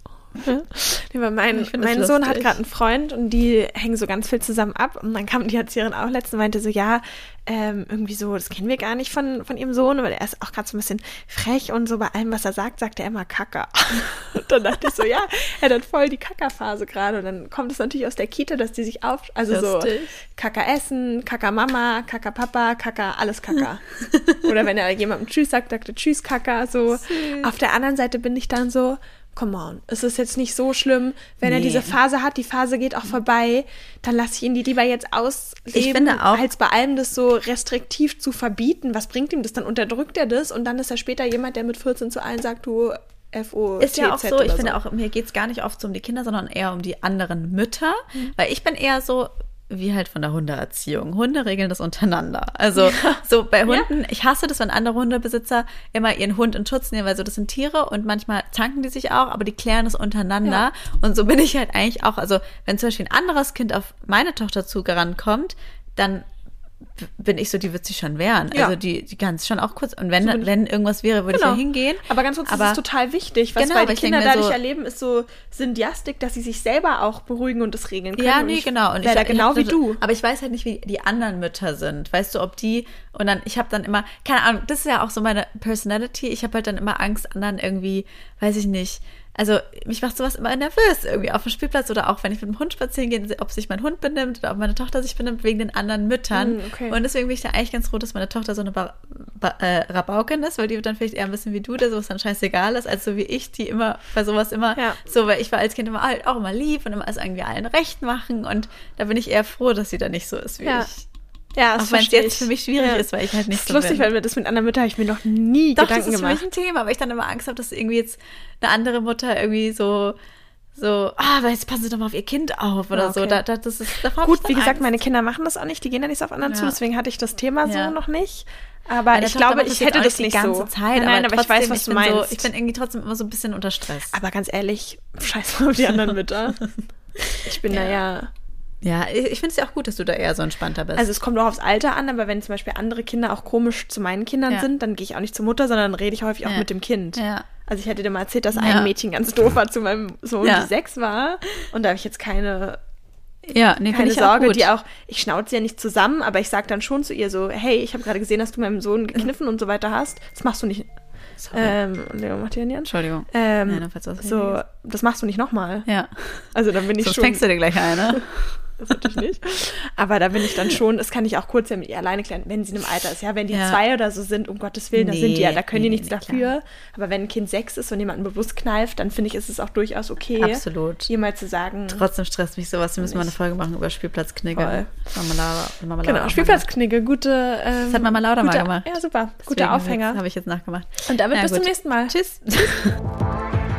Weil mein, find mein Sohn hat gerade einen Freund und die hängen so ganz viel zusammen ab. Und dann kam die Erzieherin auch letztens und meinte so, ja, ähm, irgendwie so, das kennen wir gar nicht von, von ihrem Sohn, aber der ist auch gerade so ein bisschen frech und so bei allem, was er sagt, sagt er immer Kacker. Und dann dachte ich so, ja, er hat voll die Kackerphase gerade. Und dann kommt es natürlich aus der Kita, dass die sich auf, also so Lustig. Kacker essen, Kacker Mama, Kacker Papa, Kacker, alles Kacker. Oder wenn er jemandem Tschüss sagt, sagt er Tschüss Kacker, so. Auf der anderen Seite bin ich dann so, come on, es ist jetzt nicht so schlimm, wenn er Nee. diese Phase hat, die Phase geht auch vorbei, dann lasse ich ihn die lieber jetzt ausleben, Ich finde auch- als bei allem das so restriktiv zu verbieten. Was bringt ihm das? Dann unterdrückt er das und dann ist er später jemand, der mit 14 zu allen sagt, du FO, Ist ja auch so, ich oder finde auch, mir geht es gar nicht oft so um die Kinder, sondern eher um die anderen Mütter. Weil ich bin eher so, wie halt von der Hundeerziehung. Hunde regeln das untereinander. Also so bei Hunden, ich hasse das, wenn andere Hundebesitzer immer ihren Hund in Schutz nehmen, weil so das sind Tiere und manchmal zanken die sich auch, aber die klären das untereinander. Und so bin ich halt eigentlich auch, also wenn zum Beispiel ein anderes Kind auf meine Tochter zugerannt kommt, dann bin ich so, die wird sich schon wehren. Ja. Also die, die kann es schon auch kurz. Und wenn, wenn irgendwas wäre, würde ich ja hingehen. Genau. Aber ganz kurz, das Aber- ist total wichtig. Was Genau, weil die ich Kinder dadurch so- erleben, ist so Syndiastik, dass sie sich selber auch beruhigen und das regeln können. Ja, nee, ich genau. Und wär da ich, genau ich wie so- du. Aber ich weiß halt nicht, wie die anderen Mütter sind. Weißt du, ob die und dann, ich habe dann immer, keine Ahnung, das ist ja auch so meine Personality. Ich habe halt dann immer Angst, anderen irgendwie, weiß ich nicht. Also mich macht sowas immer nervös irgendwie auf dem Spielplatz oder auch wenn ich mit dem Hund spazieren gehe, ob sich mein Hund benimmt oder ob meine Tochter sich benimmt wegen den anderen Müttern. Mm, okay. Und deswegen bin ich da eigentlich ganz froh, dass meine Tochter so eine ba ba äh, Rabaukin ist, weil die wird dann vielleicht eher ein bisschen wie du, der sowas dann scheißegal ist, als so wie ich, die immer bei sowas immer Ja. so, weil ich war als Kind immer halt auch immer lieb und immer es irgendwie allen recht machen und da bin ich eher froh, dass sie da nicht so ist wie Ja. ich. Ja, Auch das wenn es jetzt für mich schwierig Ja. ist, weil ich halt nicht Das ist so lustig, bin. weil wir das mit anderen Müttern habe ich mir noch nie Doch, Gedanken das ist für mich gemacht. ein Thema, aber ich dann immer Angst habe, dass irgendwie jetzt eine andere Mutter irgendwie so so, ah, aber jetzt passen Sie doch mal auf Ihr Kind auf oder Ja, so. okay. Da, da, das ist, hab Gut, wie gesagt, Angst. meine Kinder machen das auch nicht, die gehen ja nicht so auf anderen Ja. zu, deswegen hatte ich das Thema Ja. so noch nicht. Aber Meine ich Tochter glaube, ich hätte auch das die nicht ganze so. Zeit. nein, nein, aber, ich weiß, trotzdem, was du bin So, meinst. ich bin irgendwie trotzdem immer so ein bisschen unter Stress. aber ganz ehrlich, scheiß mal auf die anderen Mütter. Ich bin da ja. Ja, ich, finde es ja auch gut, dass du da eher so entspannter bist. Also es kommt auch aufs Alter an, aber wenn zum Beispiel andere Kinder auch komisch zu meinen Kindern Ja. sind, dann gehe ich auch nicht zur Mutter, sondern rede ich häufig auch Ja. mit dem Kind. Ja. Also ich hätte dir mal erzählt, dass ein Mädchen ganz doof war zu meinem Sohn, die sechs war. Und da habe ich jetzt keine, ja, nee, keine ich Sorge, auch die auch, ich schnauze ja nicht zusammen, aber ich sage dann schon zu ihr so, hey, ich habe gerade gesehen, dass du meinem Sohn gekniffen und so weiter hast. Das machst du nicht. Sorry. Ähm, Leo macht die Hände an. Entschuldigung. Ähm, Nein, so, das machst du nicht nochmal. Ja. Also dann bin ich Sonst schon. fängst du dir gleich ein, ne? Das natürlich nicht. Aber da bin ich dann schon, das kann ich auch kurz ja mit ihr alleine klären, wenn sie in einem Alter ist. Ja, wenn die Ja. zwei oder so sind, um Gottes Willen, da Nee, sind die ja, da können nee, die nichts nee, dafür. Aber wenn ein Kind sechs ist und jemanden bewusst kneift, dann finde ich, ist es auch durchaus okay, Absolut. ihr mal zu sagen, Trotzdem stresst mich sowas. Wir müssen mal eine Folge machen über Spielplatzknigge. Marmelade genau, Spielplatzknigge, gute. Ähm, Das hat Mama Lauda mal gemacht. Ja, super. Deswegen Guter Aufhänger. Habe ich jetzt nachgemacht. Und damit Na bis gut. zum nächsten Mal. Tschüss.